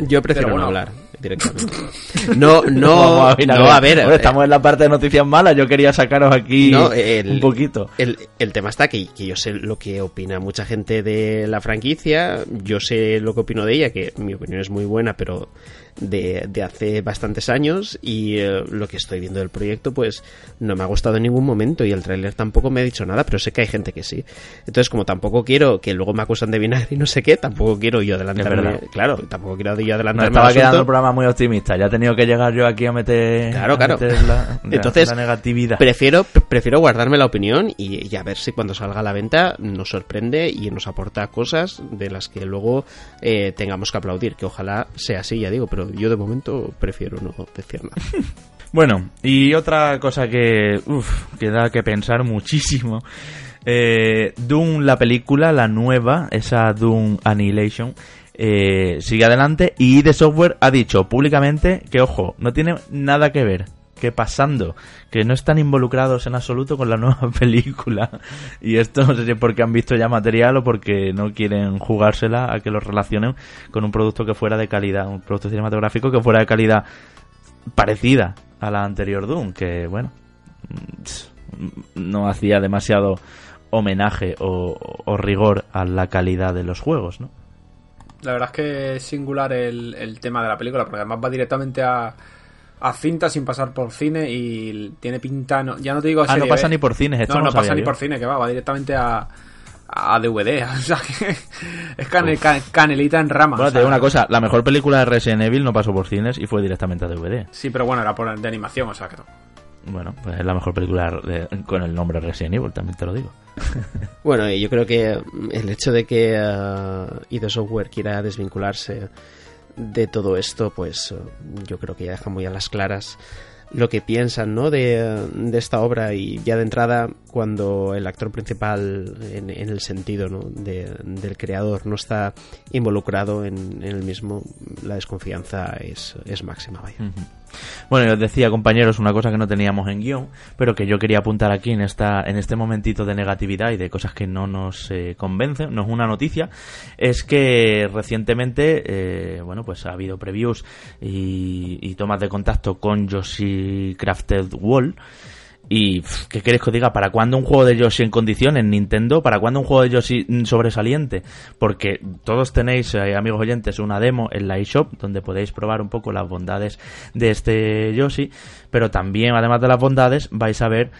Yo prefiero Pero no bueno. hablar directamente. No, no, Vamos no, a ver. Bueno, estamos en la parte de noticias malas, yo quería sacaros aquí No, el- un poquito. El, el tema está que, que yo sé lo que opina mucha gente de la franquicia, yo sé lo que opino de ella, que mi opinión es muy buena, pero de, de hace bastantes años, y eh, lo que estoy viendo del proyecto, pues no me ha gustado en ningún momento, y el tráiler tampoco me ha dicho nada, pero sé que hay gente que sí. Entonces, como tampoco quiero que luego me acusan de vinagre y no sé qué, tampoco quiero yo adelantarme, verdad. claro, tampoco quiero yo adelantarme estaba al quedando el programa muy optimista, ya he tenido que llegar yo aquí a meter, Claro, a claro. meter la, Entonces, la negatividad. Prefiero, pre- prefiero guardarme la opinión y, y a ver si cuando salga a la venta nos sorprende y nos aporta cosas de las que luego eh, tengamos que aplaudir. Que ojalá sea así, ya digo, pero yo de momento prefiero no decir. Bueno, y otra cosa que, que da que pensar muchísimo. Eh, Doom, la película, la nueva, esa Doom Annihilation, eh, sigue adelante y ID Software ha dicho públicamente que, ojo, no tiene nada que ver, que pasando, que no están involucrados en absoluto con la nueva película. Y esto no sé si es porque han visto ya material o porque no quieren jugársela a que lo relacionen con un producto que fuera de calidad, un producto cinematográfico que fuera de calidad parecida a la anterior Doom, que bueno, mm, no hacía demasiado homenaje o, o rigor a la calidad de los juegos, ¿no? La verdad es que es singular el, el tema de la película, porque además va directamente a, a cinta sin pasar por cine y tiene pinta, no- ya no te digo Ah, no pasa B. ni por cines, esto no, no, pasa ni yo. por cine, que va, va directamente a, a DVD. O sea que es cane- ca- canelita en rama. Bueno, o te digo una cosa, la mejor película de Resident Evil no pasó por cines y fue directamente a DVD. Sí, pero bueno, era por, de animación, o sea que no. Bueno, pues es la mejor película de- con el nombre Resident Evil, también te lo digo. Bueno, y yo creo que el hecho de que eh, ID Software quiera desvincularse de todo esto, pues eh, yo creo que ya deja muy a las claras lo que piensan ¿no? de, de esta obra y ya de entrada cuando el actor principal en, en el sentido ¿no? de- del creador no está involucrado en, en el mismo la desconfianza es, es máxima. Bueno, os decía, compañeros, una cosa que no teníamos en guion, pero que yo quería apuntar aquí en esta en este momentito de negatividad y de cosas que no nos eh, convencen, no es una noticia, es que recientemente, eh, bueno, pues ha habido previews y, y tomas de contacto con Yoshi Crafted Wall. Y, ¿qué queréis que os diga? ¿Para cuándo un juego de Yoshi en condiciones, Nintendo? ¿Para cuándo un juego de Yoshi mm, sobresaliente? Porque todos tenéis, eh, amigos oyentes, una demo en la eShop donde podéis probar un poco las bondades de este Yoshi, pero también, además de las bondades, vais a ver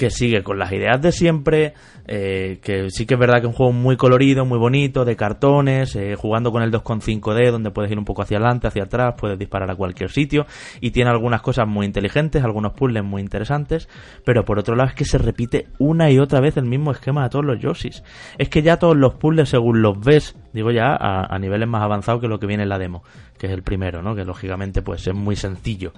que sigue con las ideas de siempre, eh, que sí que es verdad que es un juego muy colorido, muy bonito, de cartones, eh, jugando con el 2.5D, donde puedes ir un poco hacia adelante, hacia atrás, puedes disparar a cualquier sitio, y tiene algunas cosas muy inteligentes, algunos puzzles muy interesantes, pero por otro lado es que se repite una y otra vez el mismo esquema de todos los Yoshis. Es que ya todos los puzzles, según los ves, digo ya a, a niveles más avanzados que lo que viene en la demo, que es el primero, ¿no? Que lógicamente pues es muy sencillo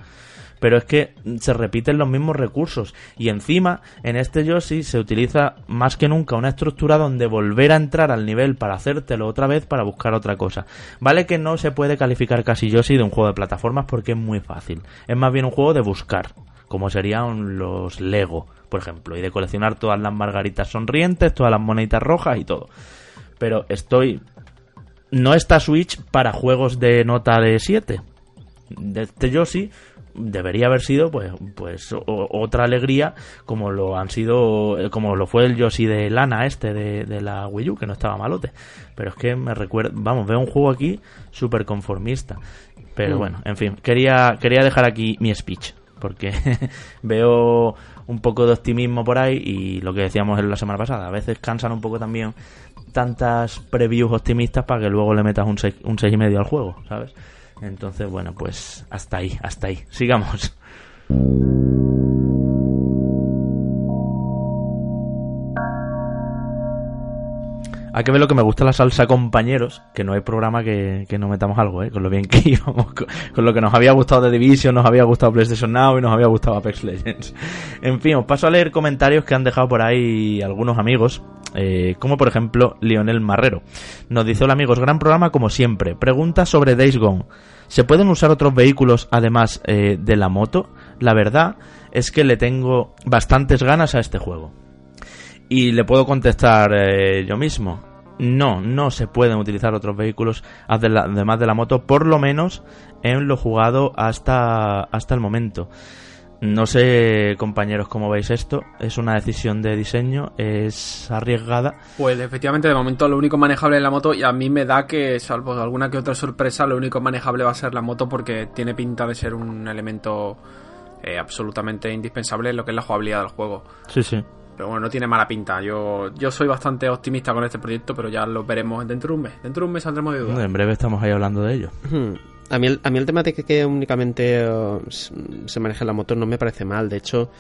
pero es que se repiten los mismos recursos y encima en este Yoshi se utiliza más que nunca una estructura donde volver a entrar al nivel para hacértelo otra vez para buscar otra cosa. Vale que no se puede calificar casi Yoshi de un juego de plataformas porque es muy fácil. Es más bien un juego de buscar, como serían los Lego, por ejemplo, y de coleccionar todas las margaritas sonrientes, todas las moneditas rojas y todo. Pero estoy no está Switch para juegos de nota de 7. De este Yoshi debería haber sido pues pues o- otra alegría como lo han sido eh, como lo fue el Yoshi de Lana este de, de la Wii U que no estaba malote pero es que me recuerda vamos veo un juego aquí súper conformista pero Mm. bueno en fin quería quería dejar aquí mi speech porque veo un poco de optimismo por ahí y lo que decíamos en la semana pasada a veces cansan un poco también tantas previews optimistas para que luego le metas un 6, un seis y medio al juego, ¿sabes? Entonces, bueno, pues hasta ahí, hasta ahí. Sigamos. Hay que ver lo que me gusta la salsa compañeros, que no hay programa que, que no metamos algo, ¿eh? Con lo bien que íbamos, con, lo que nos había gustado de Division, nos había gustado PlayStation Now y nos había gustado Apex Legends. En fin, os paso a leer comentarios que han dejado por ahí algunos amigos, eh, como por ejemplo Lionel Marrero. Nos dice, hola amigos, gran programa como siempre. Pregunta sobre Days Gone. ¿Se pueden usar otros vehículos además eh, de la moto? La verdad es que le tengo bastantes ganas a este juego. Y le puedo contestar eh, yo mismo. No, no se pueden utilizar otros vehículos además de la moto, por lo menos en lo jugado hasta, hasta el momento. No sé, compañeros, cómo veis esto. Es una decisión de diseño, es arriesgada. Pues efectivamente, de momento lo único manejable es la moto y a mí me da que, salvo alguna que otra sorpresa, lo único manejable va a ser la moto porque tiene pinta de ser un elemento eh, absolutamente indispensable en lo que es la jugabilidad del juego. Sí, sí. Pero bueno, no tiene mala pinta. Yo, yo soy bastante optimista con este proyecto, pero ya lo veremos dentro de un mes. Dentro de un mes saldremos de duda. En breve estamos ahí hablando de ello. A mí, el, a mí el tema de que, únicamente uh, se maneje la moto no me parece mal. De hecho,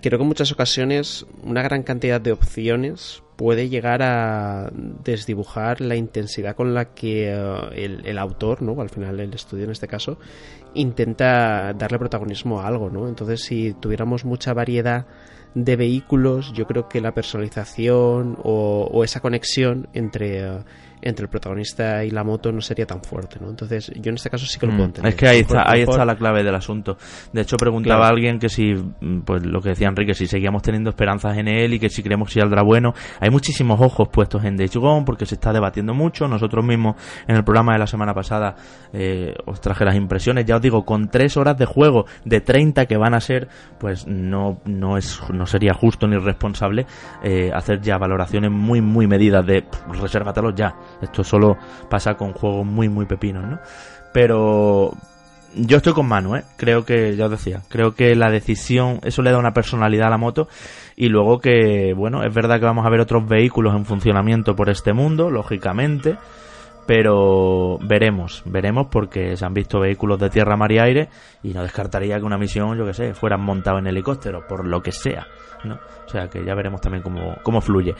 creo que en muchas ocasiones una gran cantidad de opciones puede llegar a desdibujar la intensidad con la que uh, el, autor, ¿no? al final el estudio en este caso, intenta darle protagonismo a algo. ¿no? Entonces, si tuviéramos mucha variedad de vehículos, yo creo que la personalización o, o esa conexión entre, uh, entre el protagonista y la moto no sería tan fuerte, ¿no? Entonces, yo en este caso sí que lo puedo entender. Es que ahí está, ahí está la clave del asunto. De hecho, preguntaba claro. a alguien que si, pues lo que decía Enrique, si seguíamos teniendo esperanzas en él y que si creemos que saldrá bueno. Hay muchísimos ojos puestos en Days Gone porque se está debatiendo mucho. Nosotros mismos en el programa de la semana pasada eh, os traje las impresiones. Ya os digo, con tres horas de juego de 30 que van a ser, pues no, no es, no sería justo ni responsable eh, hacer ya valoraciones muy, muy medidas de pff, resérvatelos ya. Esto solo pasa con juegos muy, muy pepinos, ¿no? Pero yo estoy con Manu, ¿eh? Creo que, ya os decía, creo que la decisión, eso le da una personalidad a la moto. Y luego que, bueno, es verdad que vamos a ver otros vehículos en funcionamiento por este mundo, lógicamente. Pero veremos, veremos porque se han visto vehículos de tierra, mar y aire y no descartaría que una misión, yo que sé, fueran montados en helicóptero, por lo que sea, ¿no? O sea que ya veremos también cómo, cómo fluye.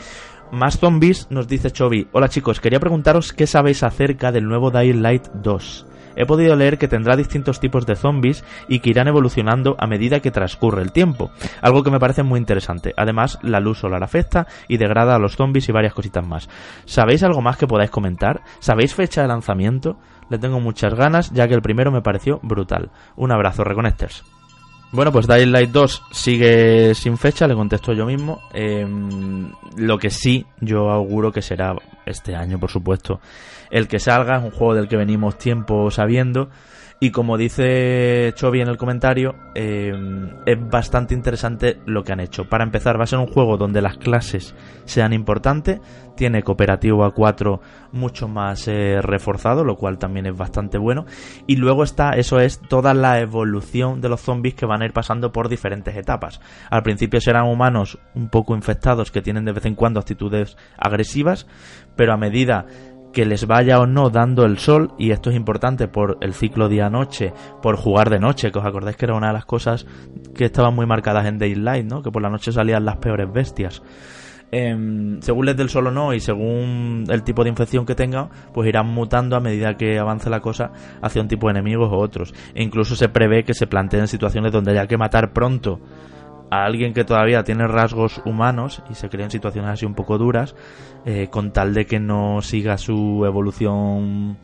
Más zombies, nos dice Chovy. Hola chicos, quería preguntaros qué sabéis acerca del nuevo Dying Light 2. He podido leer que tendrá distintos tipos de zombies y que irán evolucionando a medida que transcurre el tiempo, algo que me parece muy interesante. Además, la luz solar afecta y degrada a los zombies y varias cositas más. ¿Sabéis algo más que podáis comentar? ¿Sabéis fecha de lanzamiento? Le tengo muchas ganas, ya que el primero me pareció brutal. Un abrazo, Reconnectors. Bueno, pues Dying Light 2 sigue sin fecha, le contesto yo mismo. Eh, lo que sí, yo auguro que será este año, por supuesto. El que salga es un juego del que venimos tiempo sabiendo. Y como dice Chovy en el comentario, eh, es bastante interesante lo que han hecho. Para empezar, va a ser un juego donde las clases sean importantes. Tiene cooperativo a 4 mucho más eh, reforzado, lo cual también es bastante bueno. Y luego está, eso es, toda la evolución de los zombies que van a ir pasando por diferentes etapas. Al principio serán humanos un poco infectados que tienen de vez en cuando actitudes agresivas, pero a medida que les vaya o no dando el sol, y esto es importante por el ciclo día-noche, por jugar de noche, que os acordáis que era una de las cosas que estaban muy marcadas en Daylight, ¿no? Que por la noche salían las peores bestias. Eh, según les del sol o no y según el tipo de infección que tengan, pues irán mutando a medida que avance la cosa hacia un tipo de enemigos o otros. E incluso se prevé que se planteen situaciones donde haya que matar pronto a alguien que todavía tiene rasgos humanos y se creen situaciones así un poco duras, eh, con tal de que no siga su evolución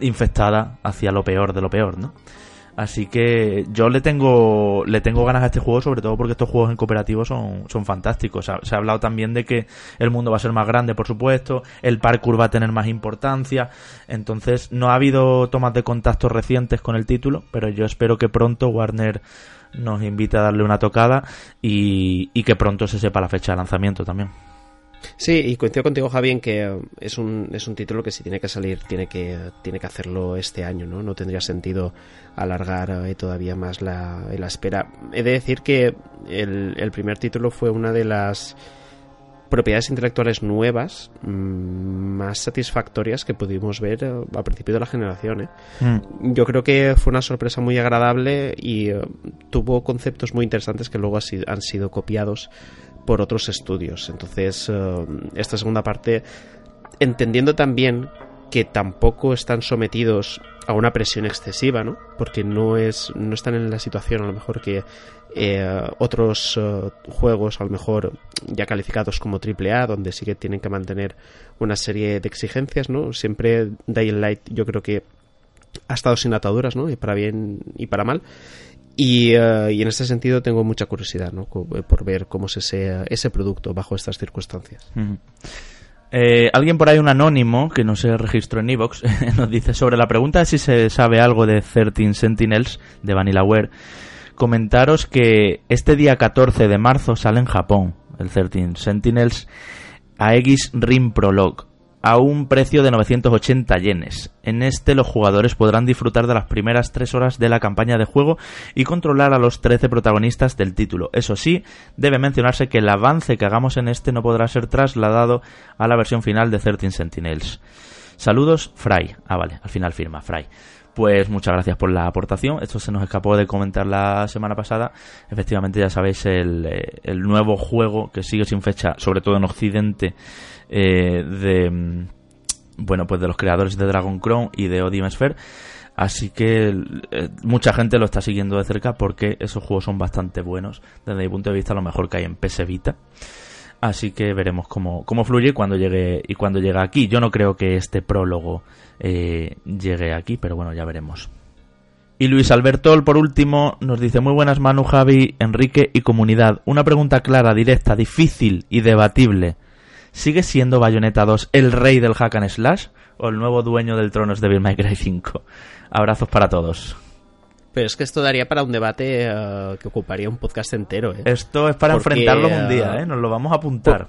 infectada hacia lo peor de lo peor, ¿no? Así que yo le tengo le tengo ganas a este juego, sobre todo porque estos juegos en cooperativo son, son fantásticos. Se ha, se ha hablado también de que el mundo va a ser más grande, por supuesto, el parkour va a tener más importancia. Entonces, no ha habido tomas de contacto recientes con el título, pero yo espero que pronto Warner nos invite a darle una tocada y, que pronto se sepa la fecha de lanzamiento también. Sí, y coincido contigo, Javi, en que es un, es un título que si tiene que salir, tiene que, tiene que hacerlo este año, ¿no? No tendría sentido alargar eh, todavía más la, la, espera. He de decir que el, el primer título fue una de las propiedades intelectuales nuevas mm, más satisfactorias que pudimos ver eh, al principio de la generación. ¿eh? Mm. Yo creo que fue una sorpresa muy agradable y eh, tuvo conceptos muy interesantes que luego ha han sido copiados por otros estudios. Entonces, eh, esta segunda parte, entendiendo también que tampoco están sometidos a una presión excesiva, ¿no? Porque no es no están en la situación a lo mejor que eh, otros eh, juegos a lo mejor ya calificados como AAA donde sí que tienen que mantener una serie de exigencias, ¿no? Siempre Dying Light yo creo que ha estado sin ataduras, ¿no? Y para bien y para mal. Y, eh, y en este sentido tengo mucha curiosidad, ¿no? Co- Por ver cómo es ese, ese producto bajo estas circunstancias. Eh, alguien por ahí, un anónimo, que no se registró en Evox, nos dice sobre la pregunta de si se sabe algo de 13 Sentinels de Vanillaware. Comentaros que este día 14 de marzo sale en Japón el 13 Sentinels Aegis Rim Prologue a un precio de 980 yenes. En este los jugadores podrán disfrutar de las primeras tres horas de la campaña de juego y controlar a los 13 protagonistas del título. Eso sí, debe mencionarse que el avance que hagamos en este no podrá ser trasladado a la versión final de 13 Sentinels. Saludos, Fry. Ah, vale, al final firma, Fry. Pues muchas gracias por la aportación. Esto se nos escapó de comentar la semana pasada. Efectivamente, ya sabéis, el, eh, el nuevo juego que sigue sin fecha, sobre todo en Occidente, eh, de mm, bueno pues de los creadores de Dragon Crown y de Odium Sphere. Así que eh, mucha gente lo está siguiendo de cerca porque esos juegos son bastante buenos. Desde mi punto de vista, lo mejor que hay en PS Vita. Así que veremos cómo, cómo fluye cuando llegue y cuando llega aquí. Yo no creo que este prólogo eh, llegue aquí, pero bueno, ya veremos. Y Luis Albertol, por último, nos dice muy buenas Manu, Javi, Enrique y comunidad. Una pregunta clara, directa, difícil y debatible. ¿Sigue siendo Bayonetta 2 el rey del hack and slash o el nuevo dueño del trono es Devil May Cry 5? Abrazos para todos. Pero es que esto daría para un debate eh, que ocuparía un podcast entero, ¿eh? Esto es para Porque, enfrentarlo un eh, día, ¿eh? Nos lo vamos a apuntar.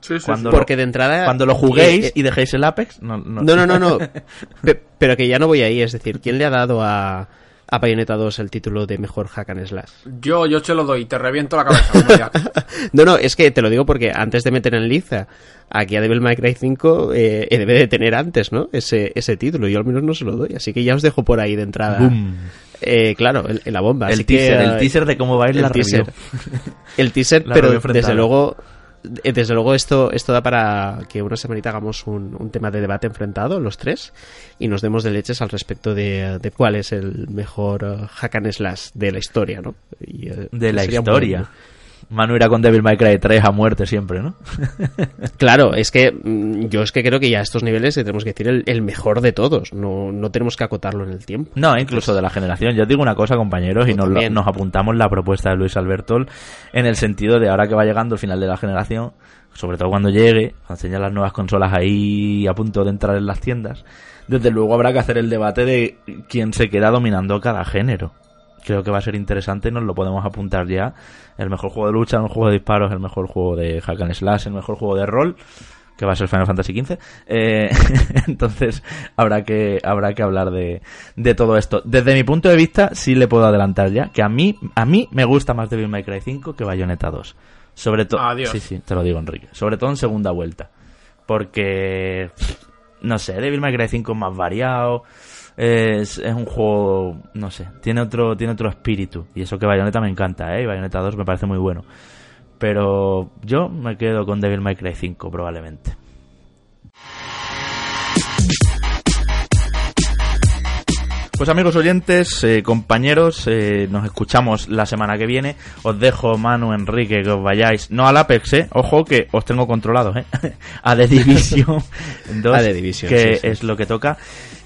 Sí, sí, Cuando sí. Porque de entrada... Cuando lo juguéis eh, eh, y dejéis el Apex, no, no, No, no, no, no. Pe- pero que ya no voy ahí. Es decir, ¿quién le ha dado a, a Bayonetta 2 el título de mejor hack and slash? Yo, yo te lo doy, te reviento la cabeza. como ya. No, no, es que te lo digo porque antes de meter en liza aquí a Devil May Cry 5 eh, eh, debe de tener antes, ¿no? Ese, ese título. Yo al menos no se lo doy. Así que ya os dejo por ahí de entrada. Boom. Eh, claro, la bomba. El Así teaser, el teaser de cómo va a ir el la teaser. review. El teaser, La pero desde luego, desde luego esto, esto da para que una semanita hagamos un, un tema de debate enfrentado, los tres, y nos demos de leches al respecto de, de cuál es el mejor eh, hack and slash de la historia, ¿no? Y, eh, De la historia. buen- Manu irá con Devil May Cry 3 a muerte siempre, ¿no? Claro, es que mm, yo es que creo que ya a estos niveles le tenemos que decir el, el mejor de todos, no, no tenemos que acotarlo en el tiempo. No, incluso de la generación. Yo os digo una cosa, compañeros, y nos, apuntamos la propuesta de Luis Albertol en el sentido de ahora que va llegando el final de la generación, sobre todo cuando llegue, cuando las nuevas consolas ahí a punto de entrar en las tiendas, desde luego habrá que hacer el debate de quién se queda dominando cada género. Creo que va a ser interesante, nos lo podemos apuntar ya. El mejor juego de lucha, el mejor juego de disparos, el mejor juego de hack and slash, el mejor juego de rol que va a ser Final Fantasy XV. Eh, entonces habrá que habrá que hablar de, de todo esto. Desde mi punto de vista, sí le puedo adelantar ya que a mí a mí me gusta más Devil May Cry 5 que Bayonetta 2. Sobre todo, sí, sí, te lo digo, Enrique. Sobre todo en segunda vuelta, porque no sé, Devil May Cry 5 es más variado. Es, es un juego, no sé, tiene otro tiene otro espíritu y eso que Bayonetta me encanta, eh, y Bayonetta 2 me parece muy bueno. Pero yo me quedo con Devil May Cry 5 probablemente. Pues amigos oyentes, eh, compañeros, eh, nos escuchamos la semana que viene. Os dejo, Manu, Enrique, que os vayáis. No al Apex, eh. Ojo que os tengo controlados, eh. a The Division 2, A The Division, que sí, sí. es lo que toca.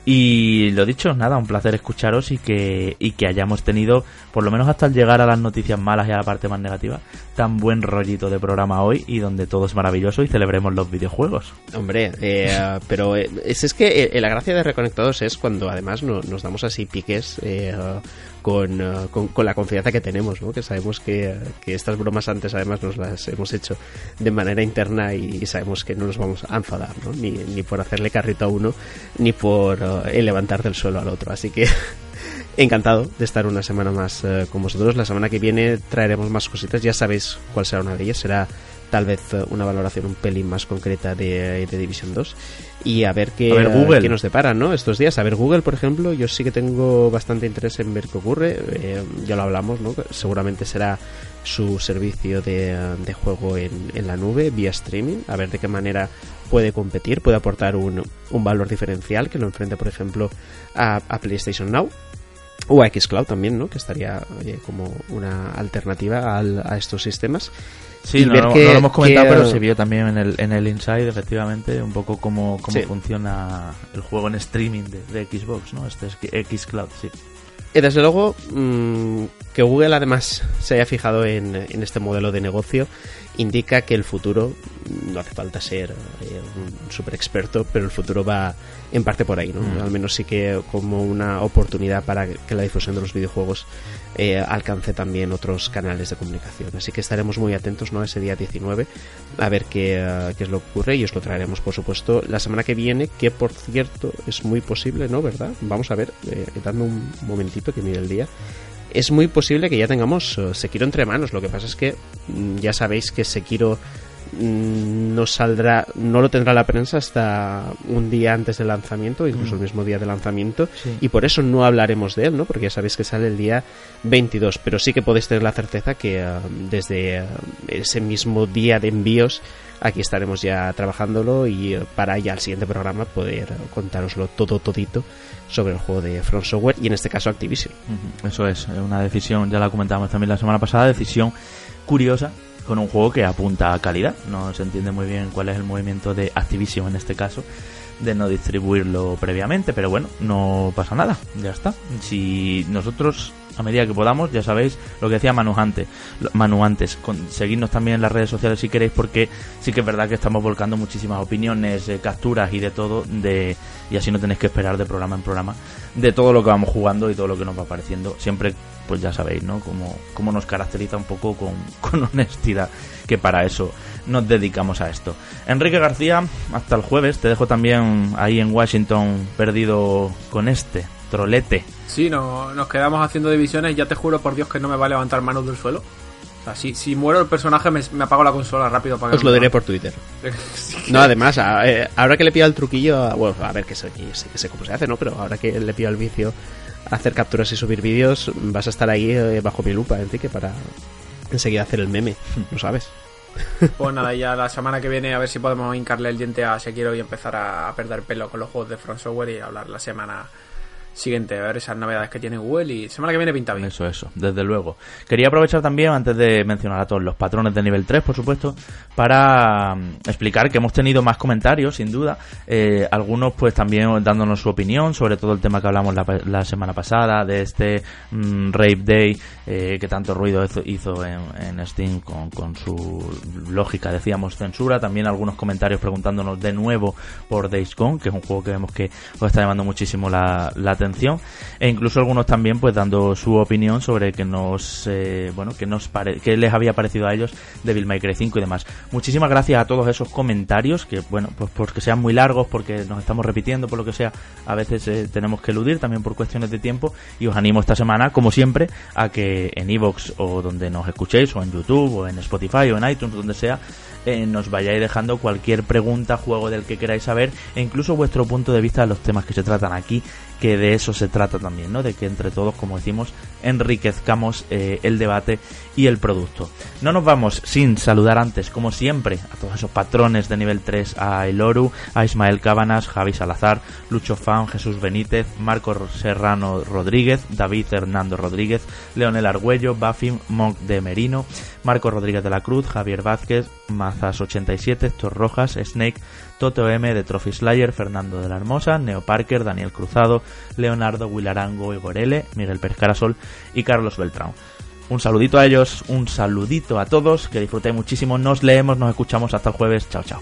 Y lo dicho, nada, un placer escucharos y que, y que hayamos tenido, por lo menos hasta el llegar a las noticias malas y a la parte más negativa, tan buen rollito de programa hoy y donde todo es maravilloso y celebremos los videojuegos. Hombre, eh, pero eh, es, es que eh, la gracia de Reconectados es cuando además no- nos damos así piques eh, con, eh, con, con la confianza que tenemos, ¿no? que sabemos que, que estas bromas antes además nos las hemos hecho de manera interna y, sabemos que no nos vamos a enfadar, ¿no? ni, ni por hacerle carrito a uno, ni por eh, levantar del suelo al otro. Así que encantado de estar una semana más eh, con vosotros. La semana que viene traeremos más cositas, ya sabéis cuál será una de ellas, será tal vez eh, una valoración un pelín más concreta de, de Division 2 y a ver qué, A ver, Google. qué nos deparan ¿no? estos días. A ver, Google, por ejemplo, yo sí que tengo bastante interés en ver qué ocurre. Eh, ya lo hablamos, ¿no? seguramente será su servicio de, de juego en, en la nube vía streaming, a ver de qué manera puede competir, puede aportar un, un valor diferencial que lo enfrente, por ejemplo, a, a PlayStation Now. O a Xcloud también, ¿no? Que estaría como una alternativa al- a estos sistemas. Sí, no, ver no- que- no lo hemos comentado, que- pero se vio también en el, en el Inside, efectivamente, un poco cómo, cómo Sí. funciona el juego en streaming de, de Xbox, ¿no? Este es Xcloud, sí. Y desde luego, mm, que Google además se haya fijado en, en este modelo de negocio indica que el futuro, no hace falta ser eh, un super experto, pero el futuro va en parte por ahí, ¿no? Mm. Al menos sí que como una oportunidad para que la difusión de los videojuegos eh, alcance también otros canales de comunicación. Así que estaremos muy atentos, ¿no? Ese día 19 a ver qué, eh, qué es lo que ocurre y os lo traeremos, por supuesto, la semana que viene, que por cierto es muy posible, ¿no? ¿Verdad? Vamos a ver, eh, dame un momentito que mire el día. Es muy posible que ya tengamos eh, Sekiro entre manos. Lo que pasa es que mm, ya sabéis que Sekiro mm, no saldrá, no lo tendrá la prensa hasta un día antes del lanzamiento, incluso el mismo día de lanzamiento, Sí. y por eso no hablaremos de él, ¿no? Porque ya sabéis que sale el día 22, pero sí que podéis tener la certeza que eh, desde eh, ese mismo día de envíos aquí estaremos ya trabajándolo y eh, para ya el siguiente programa poder contároslo todo todito sobre el juego de Front Software y en este caso Activision. Eso es, eh, una decisión, ya la comentamos también la semana pasada, decisión curiosa con un juego que apunta a calidad. No se entiende muy bien cuál es el movimiento de Activision en este caso, de no distribuirlo previamente, pero bueno, no pasa nada, ya está. Si nosotros, a medida que podamos, ya sabéis lo que decía Manu antes, Manu antes, con- seguidnos también en las redes sociales si queréis, porque sí que es verdad que estamos volcando muchísimas opiniones, eh, capturas y de todo, de y así no tenéis que esperar de programa en programa de todo lo que vamos jugando y todo lo que nos va apareciendo. Siempre, pues ya sabéis, ¿no? Como, como nos caracteriza un poco con honestidad, que para eso nos dedicamos a esto. Enrique García, hasta el jueves, te dejo también ahí en Washington perdido con este trolete. Sí, no, nos quedamos haciendo divisiones ya te juro por Dios que no me va a levantar manos del suelo. O sea, si, si muero el personaje me, me apago la consola rápido para que Os lo diré por Twitter. Sí. No, además, a- eh, ahora que le pido el truquillo, a- bueno, a ver que sé, que sé, cómo se hace, ¿no? Pero ahora que le pido el vicio hacer capturas y subir vídeos, vas a estar ahí eh, bajo mi lupa, Enrique, para enseguida hacer el meme, ¿lo sabes? Pues nada, ya la semana que viene a ver si podemos hincarle el diente a Sekiro y empezar a, a perder pelo con los juegos de Front Software y hablar la semana siguiente, a ver esas novedades que tiene Google y semana que viene pinta bien. Eso, eso, desde luego. Quería aprovechar también, antes de mencionar a todos los patrones de nivel 3, por supuesto, para mm, explicar que hemos tenido más comentarios, sin duda. Eh, algunos, pues también dándonos su opinión sobre todo el tema que hablamos la, semana pasada, de este mm, Rape Day, eh, que tanto ruido hizo, en, Steam con, con su lógica, decíamos, censura. También algunos comentarios preguntándonos de nuevo por Days Gone, que es un juego que vemos que os está llamando muchísimo la, la atención. E incluso algunos también, pues dando su opinión sobre que nos, eh, bueno, que nos pare que les había parecido a ellos Devil May Cry 5 y demás. Muchísimas gracias a todos esos comentarios, que bueno, pues porque sean muy largos, porque nos estamos repitiendo, por lo que sea, a veces eh, tenemos que eludir también por cuestiones de tiempo. Y os animo esta semana, como siempre, a que en iVoox o donde nos escuchéis, o en YouTube, o en Spotify, o en iTunes, donde sea, eh, nos vayáis dejando cualquier pregunta, juego del que queráis saber, e incluso vuestro punto de vista de los temas que se tratan aquí, que de eso se trata también, ¿no? De que entre todos, como decimos, enriquezcamos eh, el debate y el producto. No nos vamos sin saludar antes, como siempre, a todos esos patrones de nivel 3, a Eloru, a Ismael Cábanas, Javi Salazar, Lucho Fan, Jesús Benítez, Marco Serrano Rodríguez, David Hernando Rodríguez, Leonel Argüello, Buffy, Monk de Merino, Marco Rodríguez de la Cruz, Javier Vázquez, Mazas87, Héctor Rojas, Snake, Toto M de Trophy Slayer, Fernando de la Hermosa, Neo Parker, Daniel Cruzado, Leonardo Wilarango Igor L, Miguel Pérez Carasol y Carlos Beltrán. Un saludito a ellos, un saludito a todos, que disfrutéis muchísimo, nos leemos, nos escuchamos hasta el jueves, chao chao.